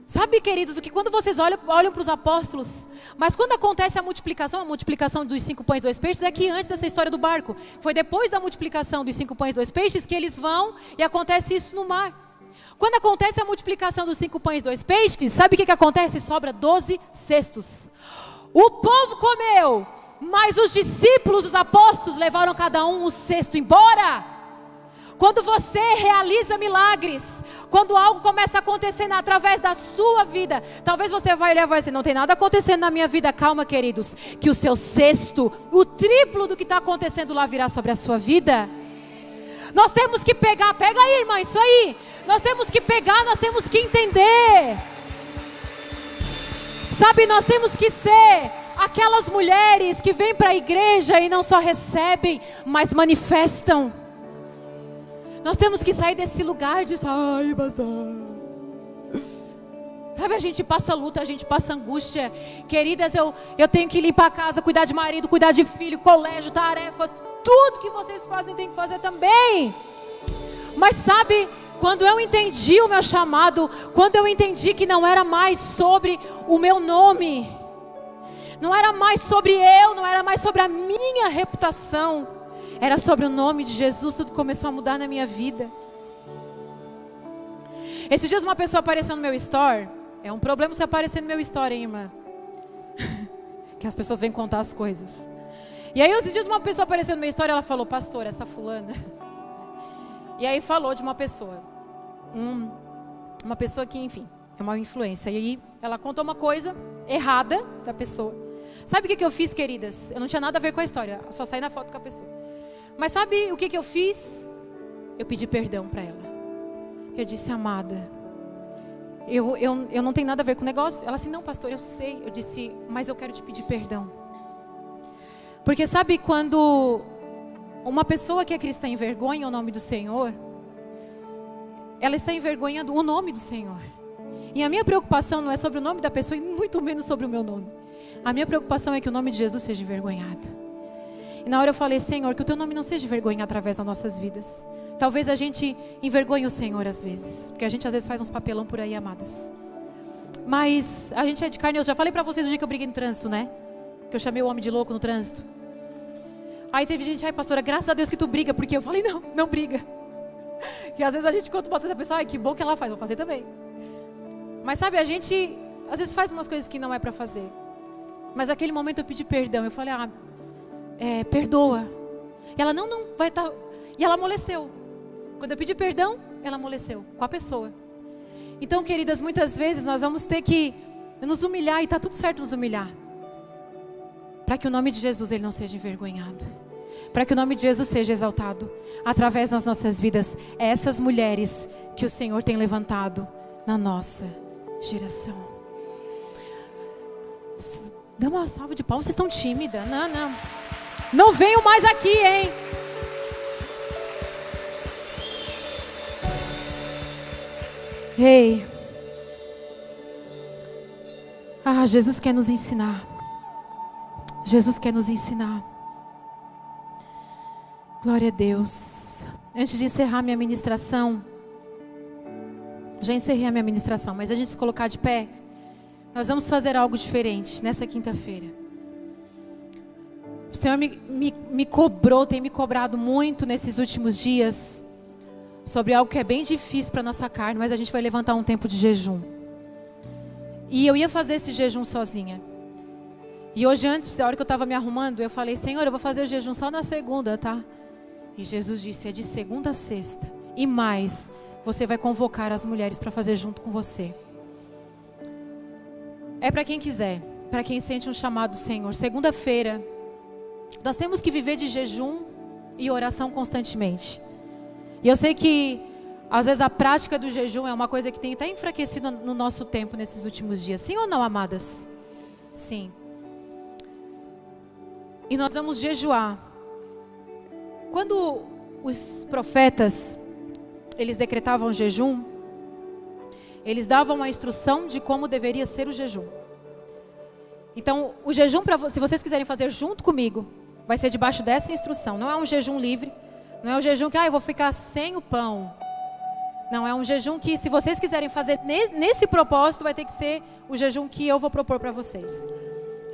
Sabe, queridos, o que quando vocês olham, olham para os apóstolos, mas quando acontece a multiplicação, a multiplicação dos cinco pães e dois peixes, é que antes dessa história do barco. Foi depois da multiplicação dos cinco pães e dois peixes que eles vão e acontece isso no mar. Quando acontece a multiplicação dos cinco pães e dois peixes, sabe o que, que acontece? Sobra doze cestos. O povo comeu, mas os discípulos, os apóstolos, levaram cada um o cesto embora. Quando você realiza milagres, quando algo começa a acontecer através da sua vida, talvez você vai olhar e vai dizer: não tem nada acontecendo na minha vida. Calma, queridos, que o seu sexto, o triplo do que está acontecendo lá virá sobre a sua vida. Nós temos que pegar, pega aí, irmã, isso aí. Nós temos que pegar, nós temos que entender. Sabe, nós temos que ser aquelas mulheres que vêm para a igreja e não só recebem, mas manifestam. Nós temos que sair desse lugar de ai, basta. Sabe, a gente passa luta, a gente passa angústia. Queridas, eu, eu tenho que limpar a casa, cuidar de marido, cuidar de filho, colégio, tarefa. Tudo que vocês fazem tem que fazer também. Mas sabe, quando eu entendi o meu chamado, quando eu entendi que não era mais sobre o meu nome, não era mais sobre eu, não era mais sobre a minha reputação, era sobre o nome de Jesus, tudo começou a mudar na minha vida. Esses dias uma pessoa apareceu no meu store. É um problema você aparecer no meu store, hein, irmã? que as pessoas vêm contar as coisas. E aí, esses dias uma pessoa apareceu no meu store, ela falou, pastor, essa fulana. E aí falou de uma pessoa. Um, uma pessoa que, enfim, é uma influência. E aí ela contou uma coisa errada da pessoa. Sabe o que, que eu fiz, queridas? Eu não tinha nada a ver com a história, só saí na foto com a pessoa. Mas sabe o que, que eu fiz? Eu pedi perdão para ela. Eu disse, amada, eu, eu, eu não tenho nada a ver com o negócio. Ela disse, não, pastor, eu sei. Eu disse, mas eu quero te pedir perdão. Porque sabe quando uma pessoa que é cristã envergonha o nome do Senhor, ela está envergonhando o nome do Senhor. E a minha preocupação não é sobre o nome da pessoa e muito menos sobre o meu nome. A minha preocupação é que o nome de Jesus seja envergonhado. E na hora eu falei, Senhor, que o teu nome não seja vergonha através das nossas vidas. Talvez a gente envergonhe o Senhor às vezes, porque a gente às vezes faz uns papelão por aí, amadas. Mas a gente é de carne, eu já falei para vocês no dia que eu briguei no trânsito, né? Que eu chamei o homem de louco no trânsito. Aí teve gente, ai pastora, graças a Deus que tu briga, porque eu falei, não, não briga. E às vezes a gente conta uma a pessoa, ai que bom que ela faz, vou fazer também. Mas sabe, a gente às vezes faz umas coisas que não é para fazer. Mas naquele momento eu pedi perdão, eu falei, ah, é, perdoa. E ela, não, não, vai estar. Tá... E ela amoleceu. Quando eu pedi perdão, ela amoleceu com a pessoa. Então, queridas, muitas vezes nós vamos ter que nos humilhar e está tudo certo nos humilhar. Para que o nome de Jesus ele não seja envergonhado. Para que o nome de Jesus seja exaltado através das nossas vidas. É essas mulheres que o Senhor tem levantado na nossa geração. Dá uma salva de palmas, vocês estão tímidas. Não, não. Não venham mais aqui, hein? Ei. Ah, Jesus quer nos ensinar. Jesus quer nos ensinar. Glória a Deus. antes de encerrar minha ministração, já encerrei a minha ministração, mas a gente se colocar de pé, nós vamos fazer algo diferente nessa quinta-feira. O Senhor me, me, me cobrou, tem me cobrado muito nesses últimos dias sobre algo que é bem difícil para nossa carne, mas a gente vai levantar um tempo de jejum. E eu ia fazer esse jejum sozinha. E hoje, antes, da hora que eu estava me arrumando, eu falei: Senhor, eu vou fazer o jejum só na segunda, tá? E Jesus disse: é de segunda a sexta. E mais, você vai convocar as mulheres para fazer junto com você. É para quem quiser, para quem sente um chamado do Senhor. Segunda-feira, nós temos que viver de jejum e oração constantemente. E eu sei que às vezes a prática do jejum é uma coisa que tem até enfraquecido no nosso tempo nesses últimos dias. Sim ou não, amadas? Sim. E nós vamos jejuar. Quando os profetas eles decretavam jejum, eles davam uma instrução de como deveria ser o jejum. Então, o jejum para se vocês quiserem fazer junto comigo, vai ser debaixo dessa instrução. Não é um jejum livre, não é um jejum que ah, eu vou ficar sem o pão. Não, é um jejum que se vocês quiserem fazer nesse propósito, vai ter que ser o jejum que eu vou propor para vocês.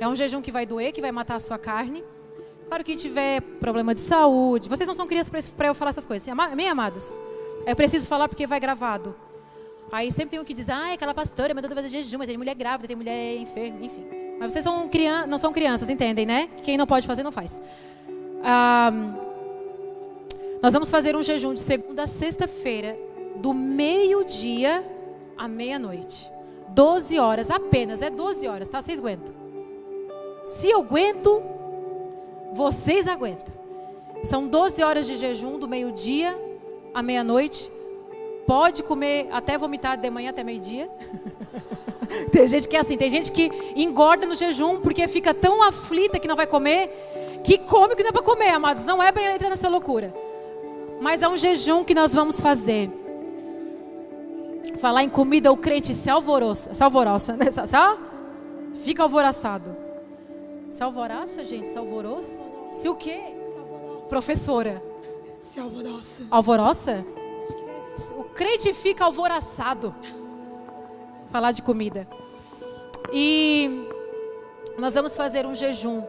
É um jejum que vai doer, que vai matar a sua carne. Claro, quem tiver problema de saúde, vocês não são crianças para eu falar essas coisas, amém, amadas? Eu preciso falar porque vai gravado. Aí sempre tem um que diz, ah, aquela pastora mandou fazer jejum, mas tem mulher grávida, tem mulher enferma, enfim. Mas vocês são crianças, não são crianças, entendem, né? Quem não pode fazer, não faz. Ah, nós vamos fazer um jejum de segunda a sexta-feira, do meio-dia à meia-noite. 12 horas apenas, é 12 horas, tá? Vocês aguentam. Se eu aguento, vocês aguentam. São 12 horas de jejum do meio-dia à meia-noite. Pode comer até vomitar de manhã até meio-dia. tem gente que é assim, tem gente que engorda no jejum porque fica tão aflita que não vai comer, que come que não é para comer, amados. Não é para entrar nessa loucura. Mas é um jejum que nós vamos fazer. Falar em comida, o crente se alvoroça, se alvoroça, né? Só fica alvoroçado. Se alvoroça, gente? Se alvoroça? Se o quê? Professora. Se alvoroça. Alvoroça? O crente fica alvoroçado. Falar de comida. E nós vamos fazer um jejum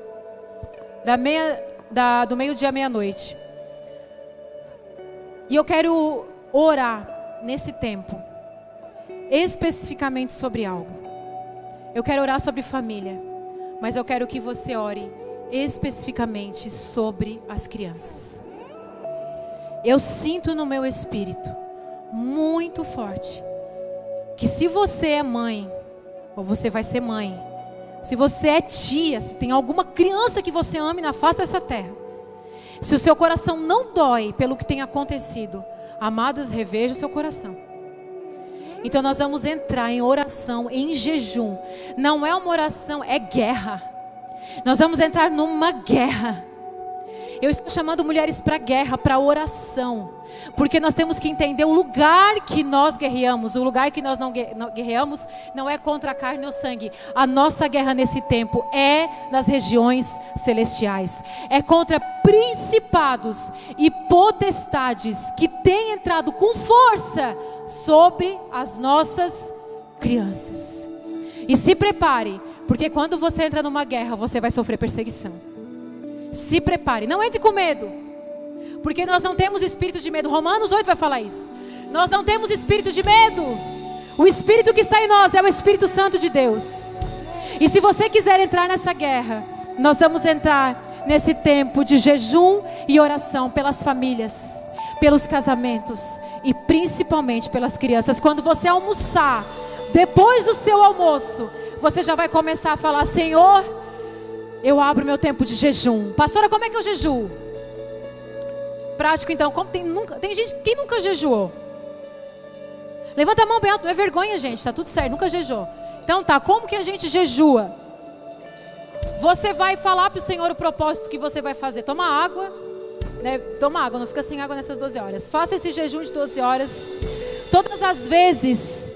da meia, da, do meio-dia à meia-noite. E eu quero orar nesse tempo, especificamente sobre algo. Eu quero orar sobre família, mas eu quero que você ore especificamente sobre as crianças. Eu sinto no meu espírito muito forte que se você é mãe, ou você vai ser mãe, se você é tia, se tem alguma criança que você ame na face dessa terra, se o seu coração não dói pelo que tem acontecido, amadas, reveja o seu coração. Então nós vamos entrar em oração, em jejum. Não é uma oração, é guerra. Nós vamos entrar numa guerra. Eu estou chamando mulheres para guerra, para oração, porque nós temos que entender o lugar que nós guerreamos. O lugar que nós não guerreamos não é contra a carne ou sangue. A nossa guerra nesse tempo é nas regiões celestiais. É contra principados e potestades que têm entrado com força sobre as nossas crianças. E se prepare, porque quando você entra numa guerra, você vai sofrer perseguição. Se prepare, não entre com medo. Porque nós não temos espírito de medo. Romanos 8 vai falar isso. Nós não temos espírito de medo. O espírito que está em nós é o Espírito Santo de Deus. E se você quiser entrar nessa guerra, nós vamos entrar nesse tempo de jejum e oração pelas famílias, pelos casamentos e principalmente pelas crianças. Quando você almoçar, depois do seu almoço, você já vai começar a falar: Senhor, eu abro meu tempo de jejum. Pastora, como é que eu jejuo? Prático então, como tem nunca, tem gente, quem nunca jejuou? Levanta a mão bem alto, não é vergonha, gente, tá tudo certo, nunca jejuou. Então tá, como que a gente jejua? Você vai falar para o Senhor o propósito que você vai fazer. Toma água, né? Toma água, não fica sem água nessas 12 horas. Faça esse jejum de 12 horas. Todas as vezes,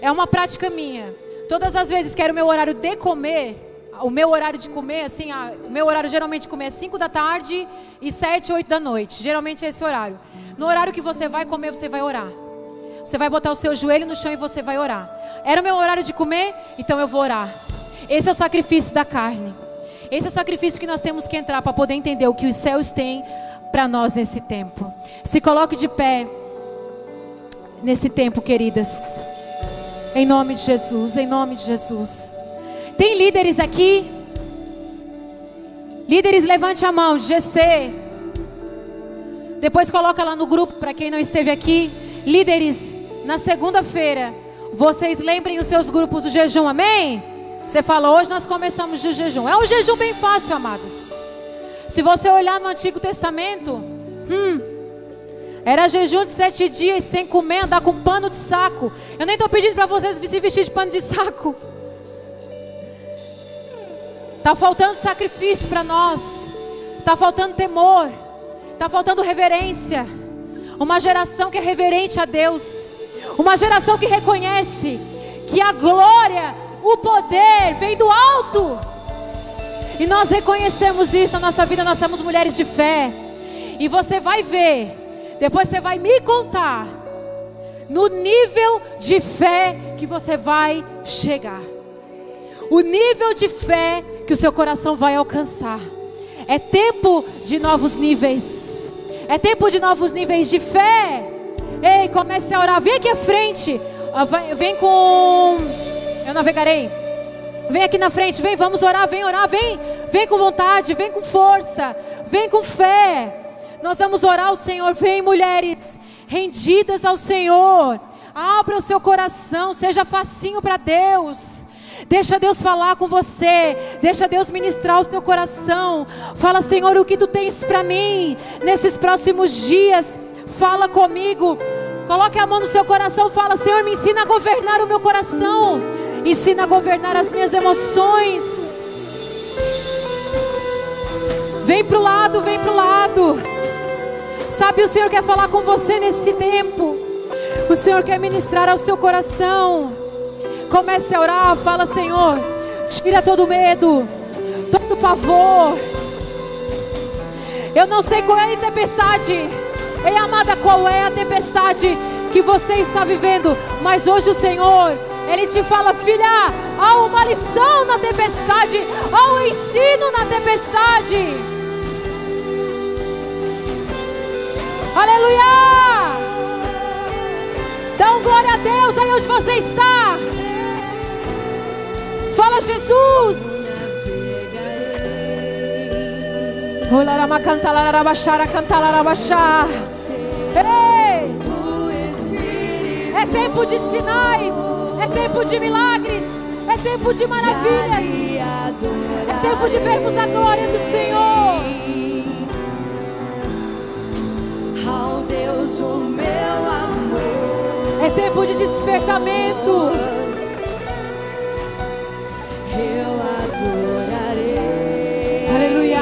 é uma prática minha. Todas as vezes que era o meu horário de comer, o meu horário de comer, assim, a, o meu horário geralmente de comer é 5 da tarde e 7, 8 da noite. Geralmente é esse horário. No horário que você vai comer, você vai orar. Você vai botar o seu joelho no chão e você vai orar. Era o meu horário de comer, então eu vou orar. Esse é o sacrifício da carne. Esse é o sacrifício que nós temos que entrar para poder entender o que os céus têm para nós nesse tempo. Se coloque de pé nesse tempo, queridas. Em nome de Jesus, em nome de Jesus. Tem líderes aqui? Líderes, levante a mão, GC. Depois coloca lá no grupo para quem não esteve aqui. Líderes, na segunda-feira, vocês lembrem os seus grupos do jejum, amém? Você fala, hoje nós começamos o jejum. É um jejum bem fácil, amados. Se você olhar no Antigo Testamento, hum, era jejum de sete dias sem comer, andar com pano de saco. Eu nem estou pedindo para vocês se vestir de pano de saco. Está faltando sacrifício para nós. Está faltando temor. Está faltando reverência. Uma geração que é reverente a Deus. Uma geração que reconhece que a glória, o poder vem do alto. E nós reconhecemos isso na nossa vida. Nós somos mulheres de fé. E você vai ver. Depois você vai me contar. No nível de fé que você vai chegar. O nível de fé que o seu coração vai alcançar. É tempo de novos níveis. É tempo de novos níveis de fé. Ei, comece a orar. Vem aqui à frente. Ah, vem com. Eu navegarei. Vem aqui na frente. Vem, vamos orar. Vem orar. Vem. Vem com vontade. Vem com força. Vem com fé. Nós vamos orar ao Senhor. Vem, mulheres. Rendidas ao Senhor. Abra o seu coração. Seja facinho para Deus. Deixa Deus falar com você. Deixa Deus ministrar o teu coração. Fala, Senhor, o que tu tens para mim nesses próximos dias. Fala comigo. Coloque a mão no seu coração. Fala, Senhor, me ensina a governar o meu coração. Ensina a governar as minhas emoções. Vem pro lado, vem pro lado. Sabe, o Senhor quer falar com você nesse tempo. O Senhor quer ministrar ao seu coração. Comece a orar, fala, Senhor, tira todo medo, todo pavor. Eu não sei qual é a tempestade. Ei, amada, qual é a tempestade que você está vivendo? Mas hoje o Senhor, Ele te fala, filha, há uma lição na tempestade, há um ensino na tempestade. Aleluia! Dá um glória a Deus aí onde você está. Fala, Jesus. Ei! É tempo de sinais, é tempo de milagres, é tempo de maravilhas, é tempo de vermos a glória do Senhor. Deus, o meu amor. É tempo de despertamento. Eu adorarei. Aleluia.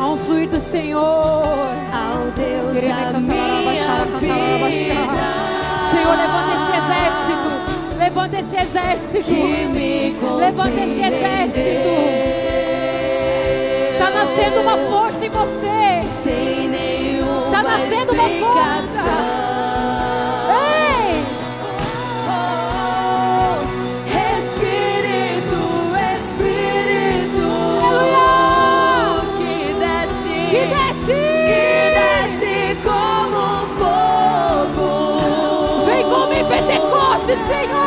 Há um fluir do Senhor. Ao Deus da minha vida. Senhor, levanta esse exército. Levanta esse exército. Levanta esse exército. Está nascendo uma força em você. Sem nenhuma Está nascendo uma força. Senhor.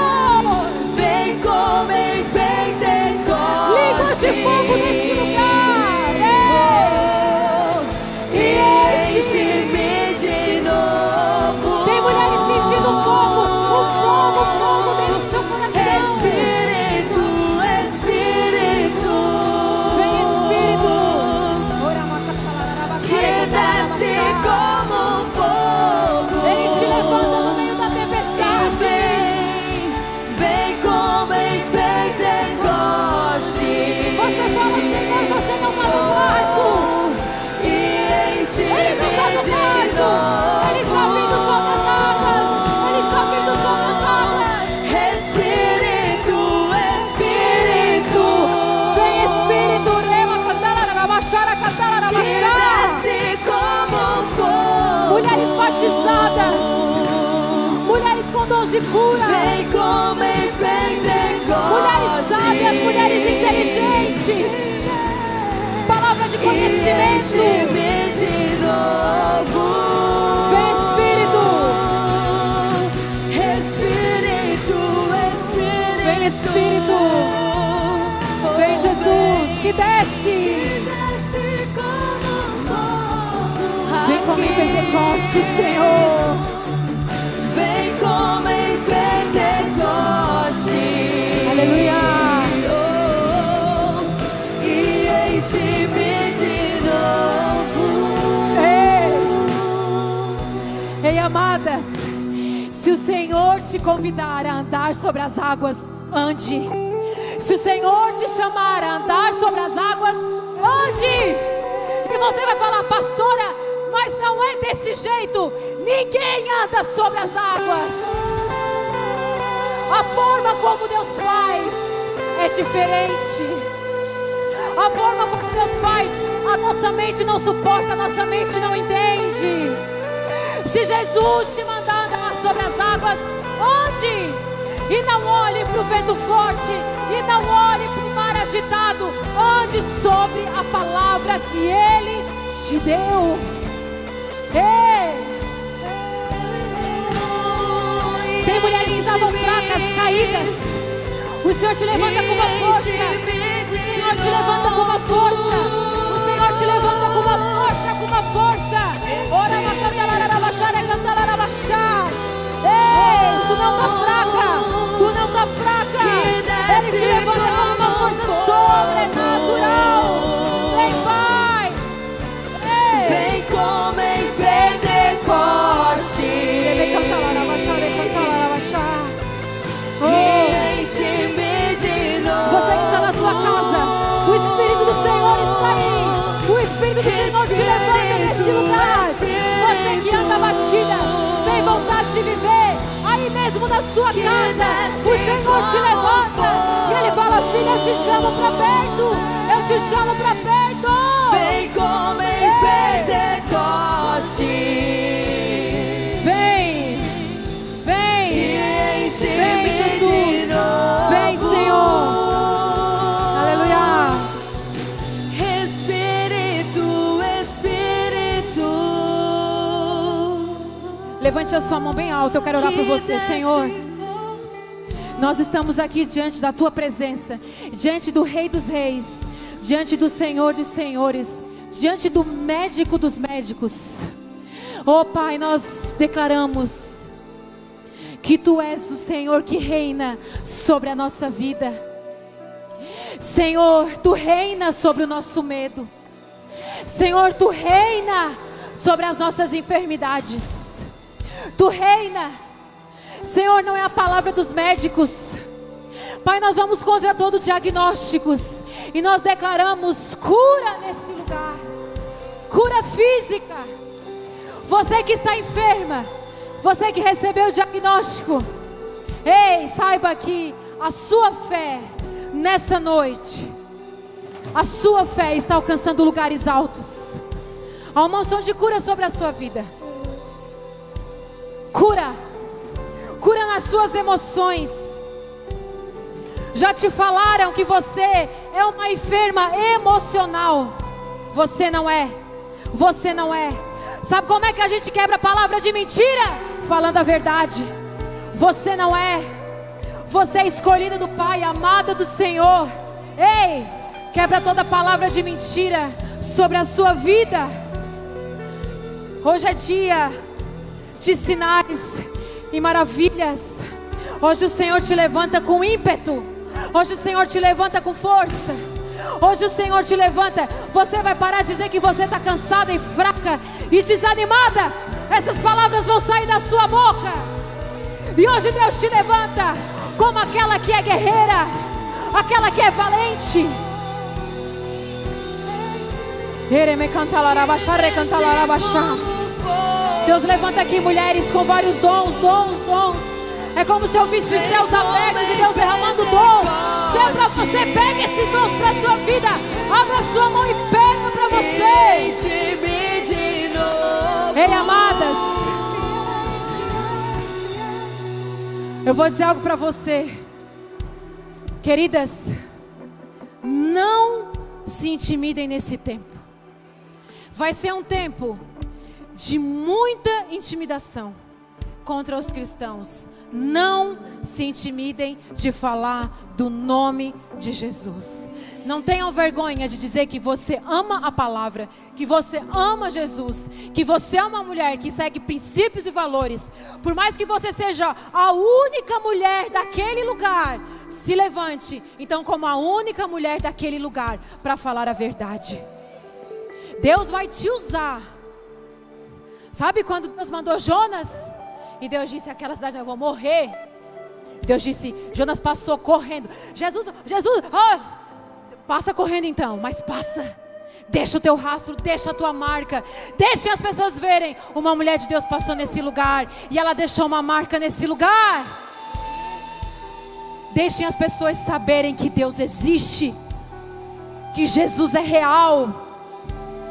Cura. Vem como em Mulheres sábias, mulheres inteligentes. Palavra de E conhecimento. enche-me de novo. Vem, Espírito. Espírito, Espírito. Vem, Espírito. Vem, Jesus, que desce. Vem como em aqui. Pentecoste, Senhor. Amadas, se o Senhor te convidar a andar sobre as águas, ande. Se o Senhor te chamar a andar sobre as águas, ande. E você vai falar, pastora, mas não é desse jeito. Ninguém anda sobre as águas. A forma como Deus faz é diferente. A forma como Deus faz, a nossa mente não suporta, a nossa mente não entende. Se Jesus te mandar andar sobre as águas, ande. E não olhe para o vento forte, e não olhe para o mar agitado. Ande sobre a palavra que Ele te deu. Ei! Tem mulheres que estavam fracas, caídas. O Senhor te levanta com uma força. O Senhor te levanta com uma força. O Senhor te levanta com uma força, com uma força. Ora. Ei, tu não tá fraca. Tu não tá fraca. Ele te levanta com uma força sobrenatural. Vem, Pai. O Senhor te levanta e Ele fala: Filha, eu te chamo para perto. Eu te chamo para perto. Vem como em Pentecoste. Vem, vem, E Vem, Jesus. Vem, Senhor. aleluia. Espírito, Espírito. Levante a sua mão bem alta, eu quero orar por você, Senhor. Nós estamos aqui diante da tua presença, diante do Rei dos Reis, diante do Senhor dos Senhores, diante do médico dos médicos. Oh Pai, nós declaramos que tu és o Senhor que reina sobre a nossa vida. Senhor, tu reina sobre o nosso medo. Senhor, tu reina sobre as nossas enfermidades. Tu reina. Senhor, não é a palavra dos médicos. Pai, nós vamos contra todo diagnósticos e nós declaramos cura nesse lugar. Cura física. Você que está enferma, você que recebeu o diagnóstico, ei, saiba que a sua fé nessa noite, a sua fé está alcançando lugares altos. Há uma unção de cura sobre a sua vida. Cura. Cura nas suas emoções. Já te falaram que você é uma enferma emocional. Você não é. Você não é. Sabe como é que a gente quebra a palavra de mentira? Falando a verdade. Você não é. Você é escolhida do Pai, amada do Senhor. Ei, quebra toda palavra de mentira sobre a sua vida. Hoje é dia de sinais e maravilhas. Hoje o Senhor te levanta com ímpeto. Hoje o Senhor te levanta com força. Hoje o Senhor te levanta. Você vai parar de dizer que você está cansada e fraca e desanimada. Essas palavras vão sair da sua boca. E hoje Deus te levanta como aquela que é guerreira, aquela que é valente. Ereme cantalarabachá, recantalarabachá. Deus levanta aqui mulheres com vários dons, dons, dons. É como se eu visse os céus abertos e Deus derramando dom. Se é para você, pega esses dons para sua vida. Abra sua mão e pega para você. Ei, amadas. Eu vou dizer algo para você. Queridas, não se intimidem nesse tempo. Vai ser um tempo de muita intimidação contra os cristãos. Não se intimidem de falar do nome de Jesus. Não tenham vergonha de dizer que você ama a palavra, que você ama Jesus, que você é uma mulher que segue princípios e valores. Por mais que você seja a única mulher daquele lugar, se levante, então, como a única mulher daquele lugar, para falar a verdade. Deus vai te usar. Sabe quando Deus mandou Jonas? E Deus disse: Aquela cidade eu vou morrer. Deus disse: Jonas passou correndo. Jesus, Jesus, oh, passa correndo então, mas passa. Deixa o teu rastro, deixa a tua marca. Deixem as pessoas verem. Uma mulher de Deus passou nesse lugar e ela deixou uma marca nesse lugar. Deixem as pessoas saberem que Deus existe, que Jesus é real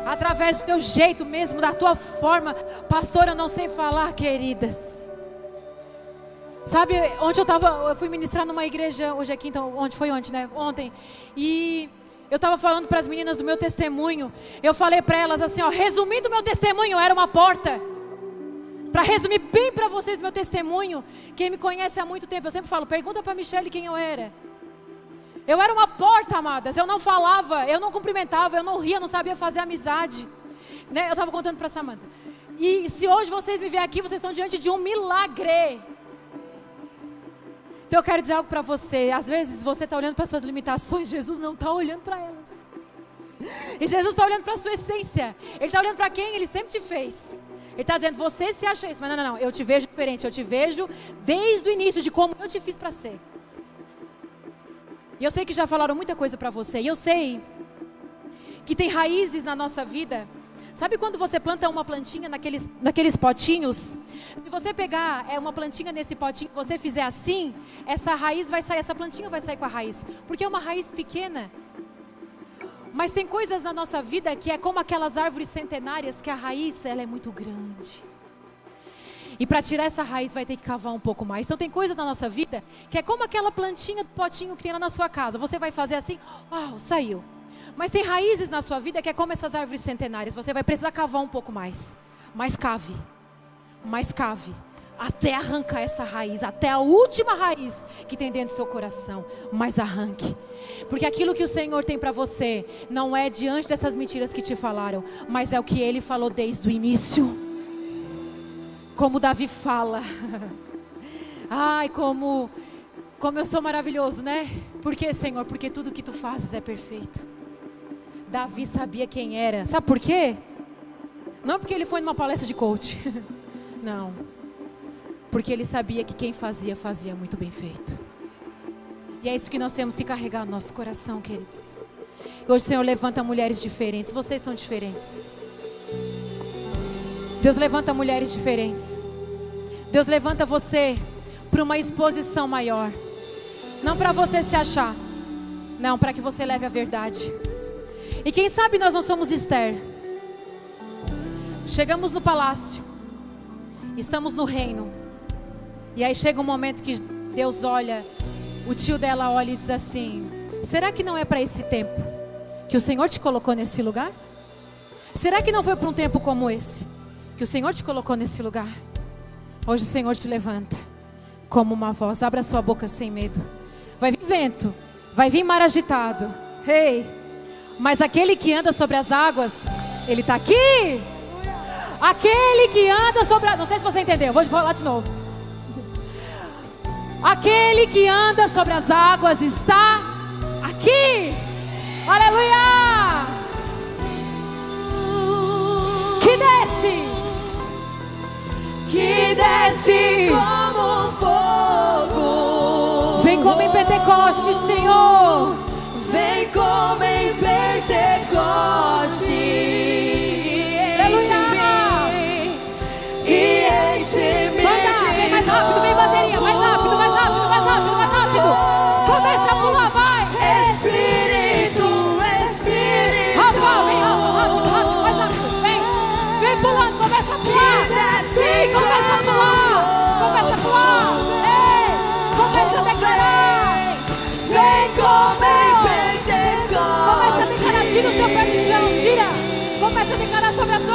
através do teu jeito mesmo, da tua forma. Pastor, eu não sei falar, queridas. Sabe, onde eu estava, eu fui ministrar numa igreja, hoje é quinta, onde foi ontem, né? Ontem. E eu estava falando para as meninas do meu testemunho. Eu falei para elas assim, ó, resumindo meu testemunho, era uma porta. Para resumir bem para vocês meu testemunho, quem me conhece há muito tempo, eu sempre falo, pergunta para Michelle quem eu era. Eu era uma porta, amadas. Eu não falava, eu não cumprimentava, eu não ria, não sabia fazer amizade. Né? Eu estava contando para Samanta. E se hoje vocês me verem aqui, vocês estão diante de um milagre. Então eu quero dizer algo para você. Às vezes você está olhando para suas limitações, Jesus não está olhando para elas. E Jesus está olhando para a sua essência. Ele está olhando para quem ele sempre te fez. Ele está dizendo, você se acha isso. Mas não, não, não. Eu te vejo diferente. Eu te vejo desde o início de como eu te fiz para ser. E eu sei que já falaram muita coisa para você. E eu sei que tem raízes na nossa vida. Sabe quando você planta uma plantinha naqueles, naqueles potinhos? Se você pegar é uma plantinha nesse potinho, você fizer assim, essa raiz vai sair, essa plantinha vai sair com a raiz, porque é uma raiz pequena. Mas tem coisas na nossa vida que é como aquelas árvores centenárias que a raiz ela é muito grande. E para tirar essa raiz vai ter que cavar um pouco mais. Então tem coisa na nossa vida que é como aquela plantinha do potinho que tem lá na sua casa. Você vai fazer assim, uau, saiu. Mas tem raízes na sua vida que é como essas árvores centenárias. Você vai precisar cavar um pouco mais. Mais cave. Mais cave. Até arrancar essa raiz, até a última raiz que tem dentro do seu coração. Mas arranque. Porque aquilo que o Senhor tem para você não é diante dessas mentiras que te falaram, mas é o que ele falou desde o início. Como Davi fala. Ai, como como eu sou maravilhoso, né? Por que, Senhor? Porque tudo que tu fazes é perfeito. Davi sabia quem era. Sabe por quê? Não porque ele foi numa palestra de coach. Não. Porque ele sabia que quem fazia, fazia muito bem feito. E é isso que nós temos que carregar no nosso coração, queridos. Hoje o Senhor levanta mulheres diferentes. Vocês são diferentes. Deus levanta mulheres diferentes. Deus levanta você para uma exposição maior. Não para você se achar. Não, para que você leve a verdade. E quem sabe nós não somos Esther. Chegamos no palácio. Estamos no reino. E aí chega um momento que Deus olha, o tio dela olha e diz assim: Será que não é para esse tempo que o Senhor te colocou nesse lugar? Será que não foi para um tempo como esse? Que o Senhor te colocou nesse lugar. Hoje o Senhor te levanta como uma voz. Abra sua boca sem medo. Vai vir vento, vai vir mar agitado. Ei, hey. mas aquele que anda sobre as águas, ele está aqui. Aquele que anda sobre as... Não sei se você entendeu, vou falar de novo. Aquele que anda sobre as águas está aqui. Aleluia! Que desce como fogo. Vem como em Pentecoste, Senhor.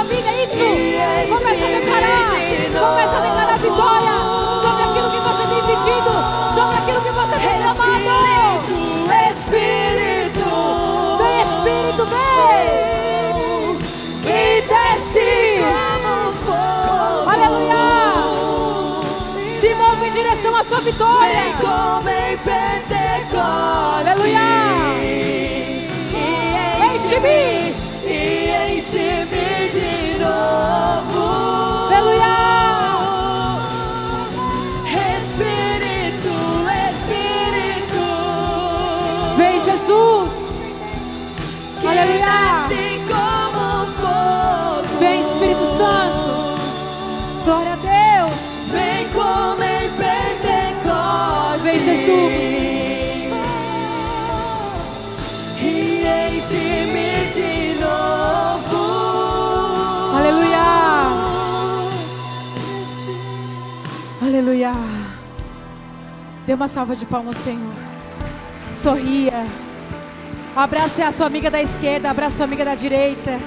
Sua vida, é isso. Começa a declarar. Começa a declarar vitória sobre aquilo que você tem pedido, sobre aquilo que você tem clamado. Espírito, Vem, Espírito, vem. vem desce como fogo. Aleluia. Se move em direção à sua vitória. Vem como em Pentecostes. Aleluia. Enche-me, enche-me de novo. Aleluia. Espírito, Espírito. Vem, Jesus. que Aleluia. como fogo. Vem, Espírito Santo. Glória a Deus. Vem como em Pentecostes. Vem, Jesus. E enche-me de novo. Aleluia. Dê uma salva de palmas, Senhor. Sorria. Abrace a sua amiga da esquerda, abrace a sua amiga da direita.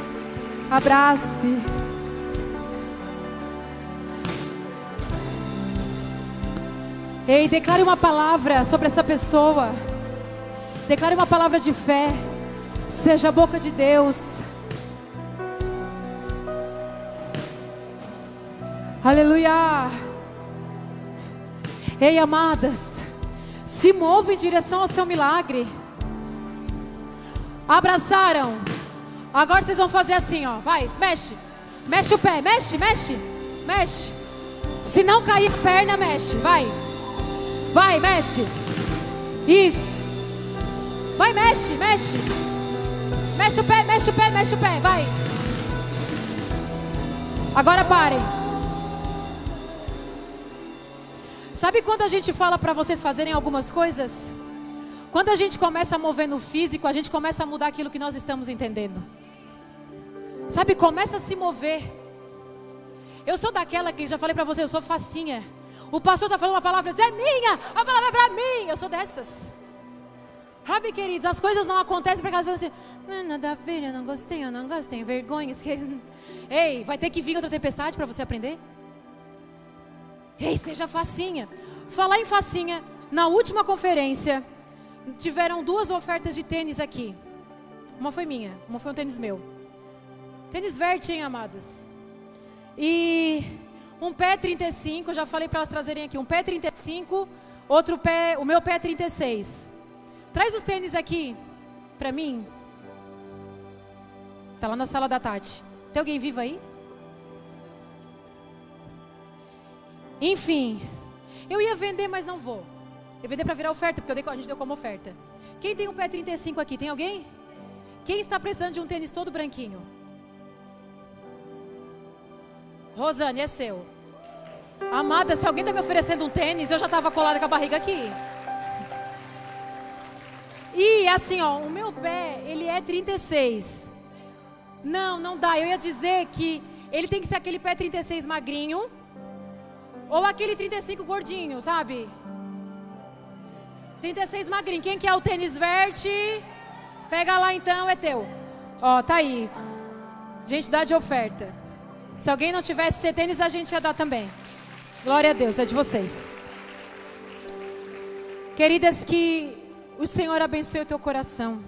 Abrace. Ei, declare uma palavra sobre essa pessoa. Declare uma palavra de fé. Seja a boca de Deus. Aleluia. Ei, amadas, se move em direção ao seu milagre. Abraçaram. Agora vocês vão fazer assim, ó. Vai, mexe. Mexe o pé, mexe, mexe. Mexe. Se não cair a perna, mexe. Vai. Vai, mexe. Isso. Vai, mexe, mexe. Mexe o pé, mexe o pé, mexe o pé. Vai. Agora parem. Sabe quando a gente fala para vocês fazerem algumas coisas? Quando a gente começa a mover no físico, a gente começa a mudar aquilo que nós estamos entendendo. Sabe, começa a se mover. Eu sou daquela que já falei para você, eu sou facinha. O pastor está falando uma palavra, eu digo, é minha, a palavra é para mim. Eu sou dessas. Sabe, queridos, as coisas não acontecem para elas assim, ah, nada a ver, eu não gostei, eu não gosto, tenho vergonha. Ei, vai ter que vir outra tempestade para você aprender? Ei, seja facinha. Falar em facinha, na última conferência, tiveram duas ofertas de tênis aqui. Uma foi minha, uma foi um tênis meu. Tênis verde, hein, amadas? E um pé 35, eu já falei para elas trazerem aqui. Um pé 35, outro pé, o meu pé 36. Traz os tênis aqui para mim. Tá lá na sala da Tati. Tem alguém vivo aí? Enfim, eu ia vender, mas não vou. Eu vender para virar oferta, porque dei, a gente deu como oferta. Quem tem um pé 35 aqui? Tem alguém? Quem está precisando de um tênis todo branquinho? Rosane, é seu. Amada, se alguém está me oferecendo um tênis, eu já estava colada com a barriga aqui. E assim, ó, o meu pé, ele é 36. Não, não dá. Eu ia dizer que ele tem que ser aquele pé 36 magrinho. Ou aquele 35 gordinho, sabe? 36 magrinho. Quem quer o tênis verde? Pega lá então, é teu. Ó, tá aí. Gente, dá de oferta. Se alguém não tivesse esse tênis, a gente ia dar também. Glória a Deus, é de vocês. Queridas, que o Senhor abençoe o teu coração.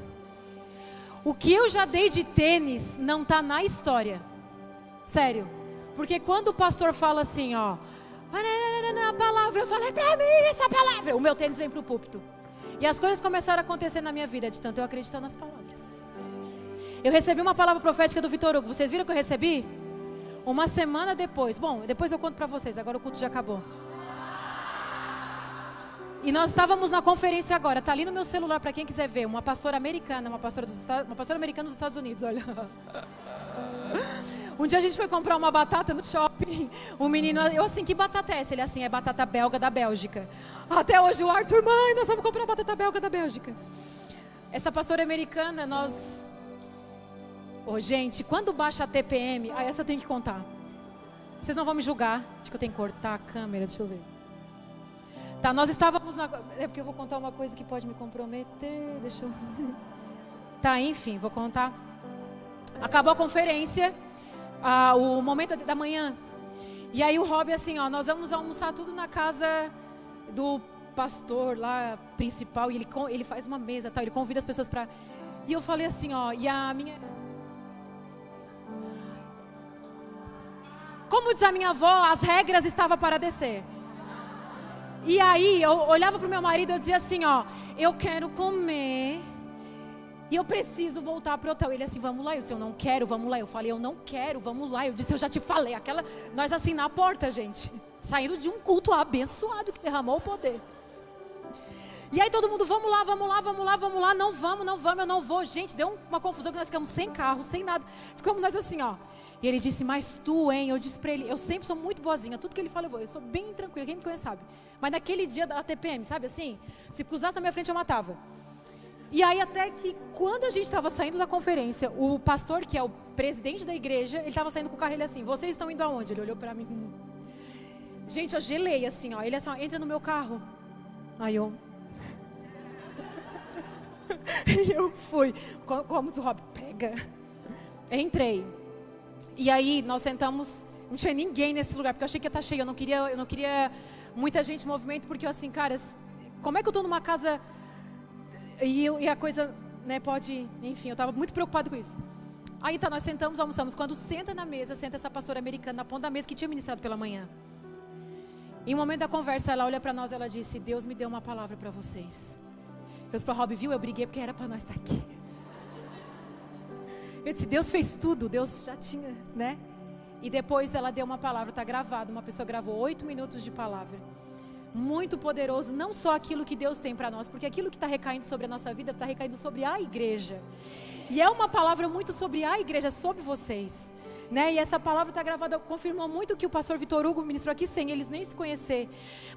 O que eu já dei de tênis não está na história. Sério. Porque quando o pastor fala assim, ó, a palavra, eu falei, para mim essa palavra. O meu tênis vem para o púlpito. E as coisas começaram a acontecer na minha vida, de tanto eu acreditar nas palavras. Eu recebi uma palavra profética do Vitor Hugo. Vocês viram que eu recebi? Uma semana depois. Bom, depois eu conto para vocês. Agora o culto já acabou. E nós estávamos na conferência agora. Tá ali no meu celular para quem quiser ver. Uma pastora americana, uma pastora, dos uma pastora americana dos Estados Unidos. Olha. Um dia a gente foi comprar uma batata no shopping. O menino, eu assim, que batata é essa? Ele assim, é batata belga da Bélgica. Até hoje o Arthur, mãe, nós vamos comprar batata belga da Bélgica. Essa pastora americana, nós. Oh, gente, quando baixa a TPM, aí essa eu tenho que contar. Vocês não vão me julgar. Acho que eu tenho que cortar a câmera, deixa eu ver. Tá, nós estávamos na. É porque eu vou contar uma coisa que pode me comprometer. Deixa eu. Tá, enfim, vou contar. Acabou a conferência. Ah, o momento da manhã. E aí o Rob assim, ó, nós vamos almoçar tudo na casa do pastor lá principal e ele ele faz uma mesa, tal, ele convida as pessoas para E eu falei assim, ó, e a minha Como diz a minha avó, as regras estavam para descer. E aí eu olhava para o meu marido e eu dizia assim, ó, eu quero comer e eu preciso voltar para o hotel. Ele assim, vamos lá. Eu disse, eu não quero, vamos lá. Eu falei, eu não quero, vamos lá. Eu disse, eu já te falei. Aquela, nós assim na porta, gente, saindo de um culto abençoado que derramou o poder. E aí todo mundo, vamos lá, vamos lá, vamos lá, vamos lá, não vamos, não vamos, eu não vou. Gente, deu uma confusão que nós ficamos sem carro, sem nada. Ficamos nós assim, ó. E ele disse, mas tu, hein? Eu disse para ele, eu sempre sou muito boazinha, tudo que ele fala eu vou. Eu sou bem tranquila, quem me conhece sabe. Mas naquele dia da TPM, sabe assim? Se cruzasse na minha frente eu matava. E aí até que quando a gente estava saindo da conferência, o pastor, que é o presidente da igreja, ele estava saindo com o carro, ele assim, vocês estão indo aonde? Ele olhou para mim. Gente, eu gelei assim, ó. Ele assim, ó, entra no meu carro. Aí eu... e eu fui. Como diz o Rob, pega. Entrei. E aí nós sentamos, não tinha ninguém nesse lugar, porque eu achei que ia estar cheio. Eu não queria, eu não queria muita gente em movimento, porque eu assim, cara, como é que eu estou numa casa e, e, a coisa né, pode, enfim, eu estava muito preocupado com isso. Aí tá, nós sentamos, almoçamos. Quando senta na mesa, senta essa pastora americana na ponta da mesa que tinha ministrado pela manhã. Em um momento da conversa, ela olha para nós, ela disse: Deus me deu uma palavra para vocês. Eu disse para Rob, viu? Eu briguei porque era para nós estar aqui. Eu disse: Deus fez tudo, Deus já tinha, né? E depois ela deu uma palavra, está gravado. Uma pessoa gravou oito minutos de palavra muito poderoso, não só aquilo que Deus tem para nós, porque aquilo que está recaindo sobre a nossa vida está recaindo sobre a igreja. E é uma palavra muito sobre a igreja, sobre vocês. Né? E essa palavra está gravada, confirmou muito o que o pastor Vitor Hugo ministrou aqui, sem eles nem se conhecer.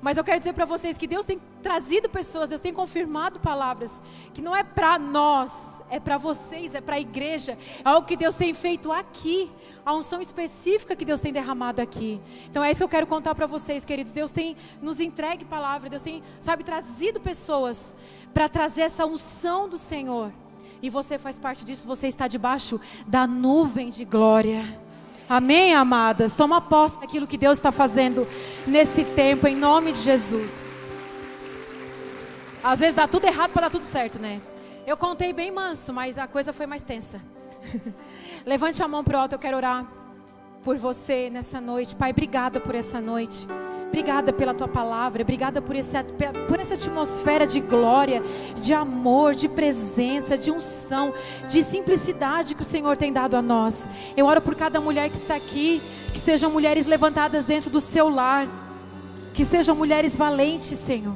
Mas eu quero dizer para vocês que Deus tem trazido pessoas, Deus tem confirmado palavras, que não é para nós, é para vocês, é para a igreja, é algo que Deus tem feito aqui, a unção específica que Deus tem derramado aqui. Então é isso que eu quero contar para vocês, queridos. Deus tem nos entregue palavra, Deus tem, sabe, trazido pessoas para trazer essa unção do Senhor. E você faz parte disso, você está debaixo da nuvem de glória. Amém, amadas? Toma posse daquilo que Deus está fazendo nesse tempo, em nome de Jesus. Às vezes dá tudo errado para dar tudo certo, né? Eu contei bem manso, mas a coisa foi mais tensa. Levante a mão para o alto, eu quero orar por você nessa noite. Pai, obrigada por essa noite. Obrigada pela tua palavra, obrigada por, esse, por essa atmosfera de glória, de amor, de presença, de unção, de simplicidade que o Senhor tem dado a nós. Eu oro por cada mulher que está aqui, que sejam mulheres levantadas dentro do seu lar, que sejam mulheres valentes, Senhor.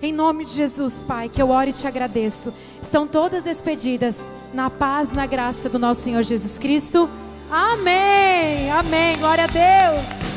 Em nome de Jesus, Pai, que eu oro e te agradeço. Estão todas despedidas na paz, na graça do nosso Senhor Jesus Cristo. Amém. Amém. Glória a Deus.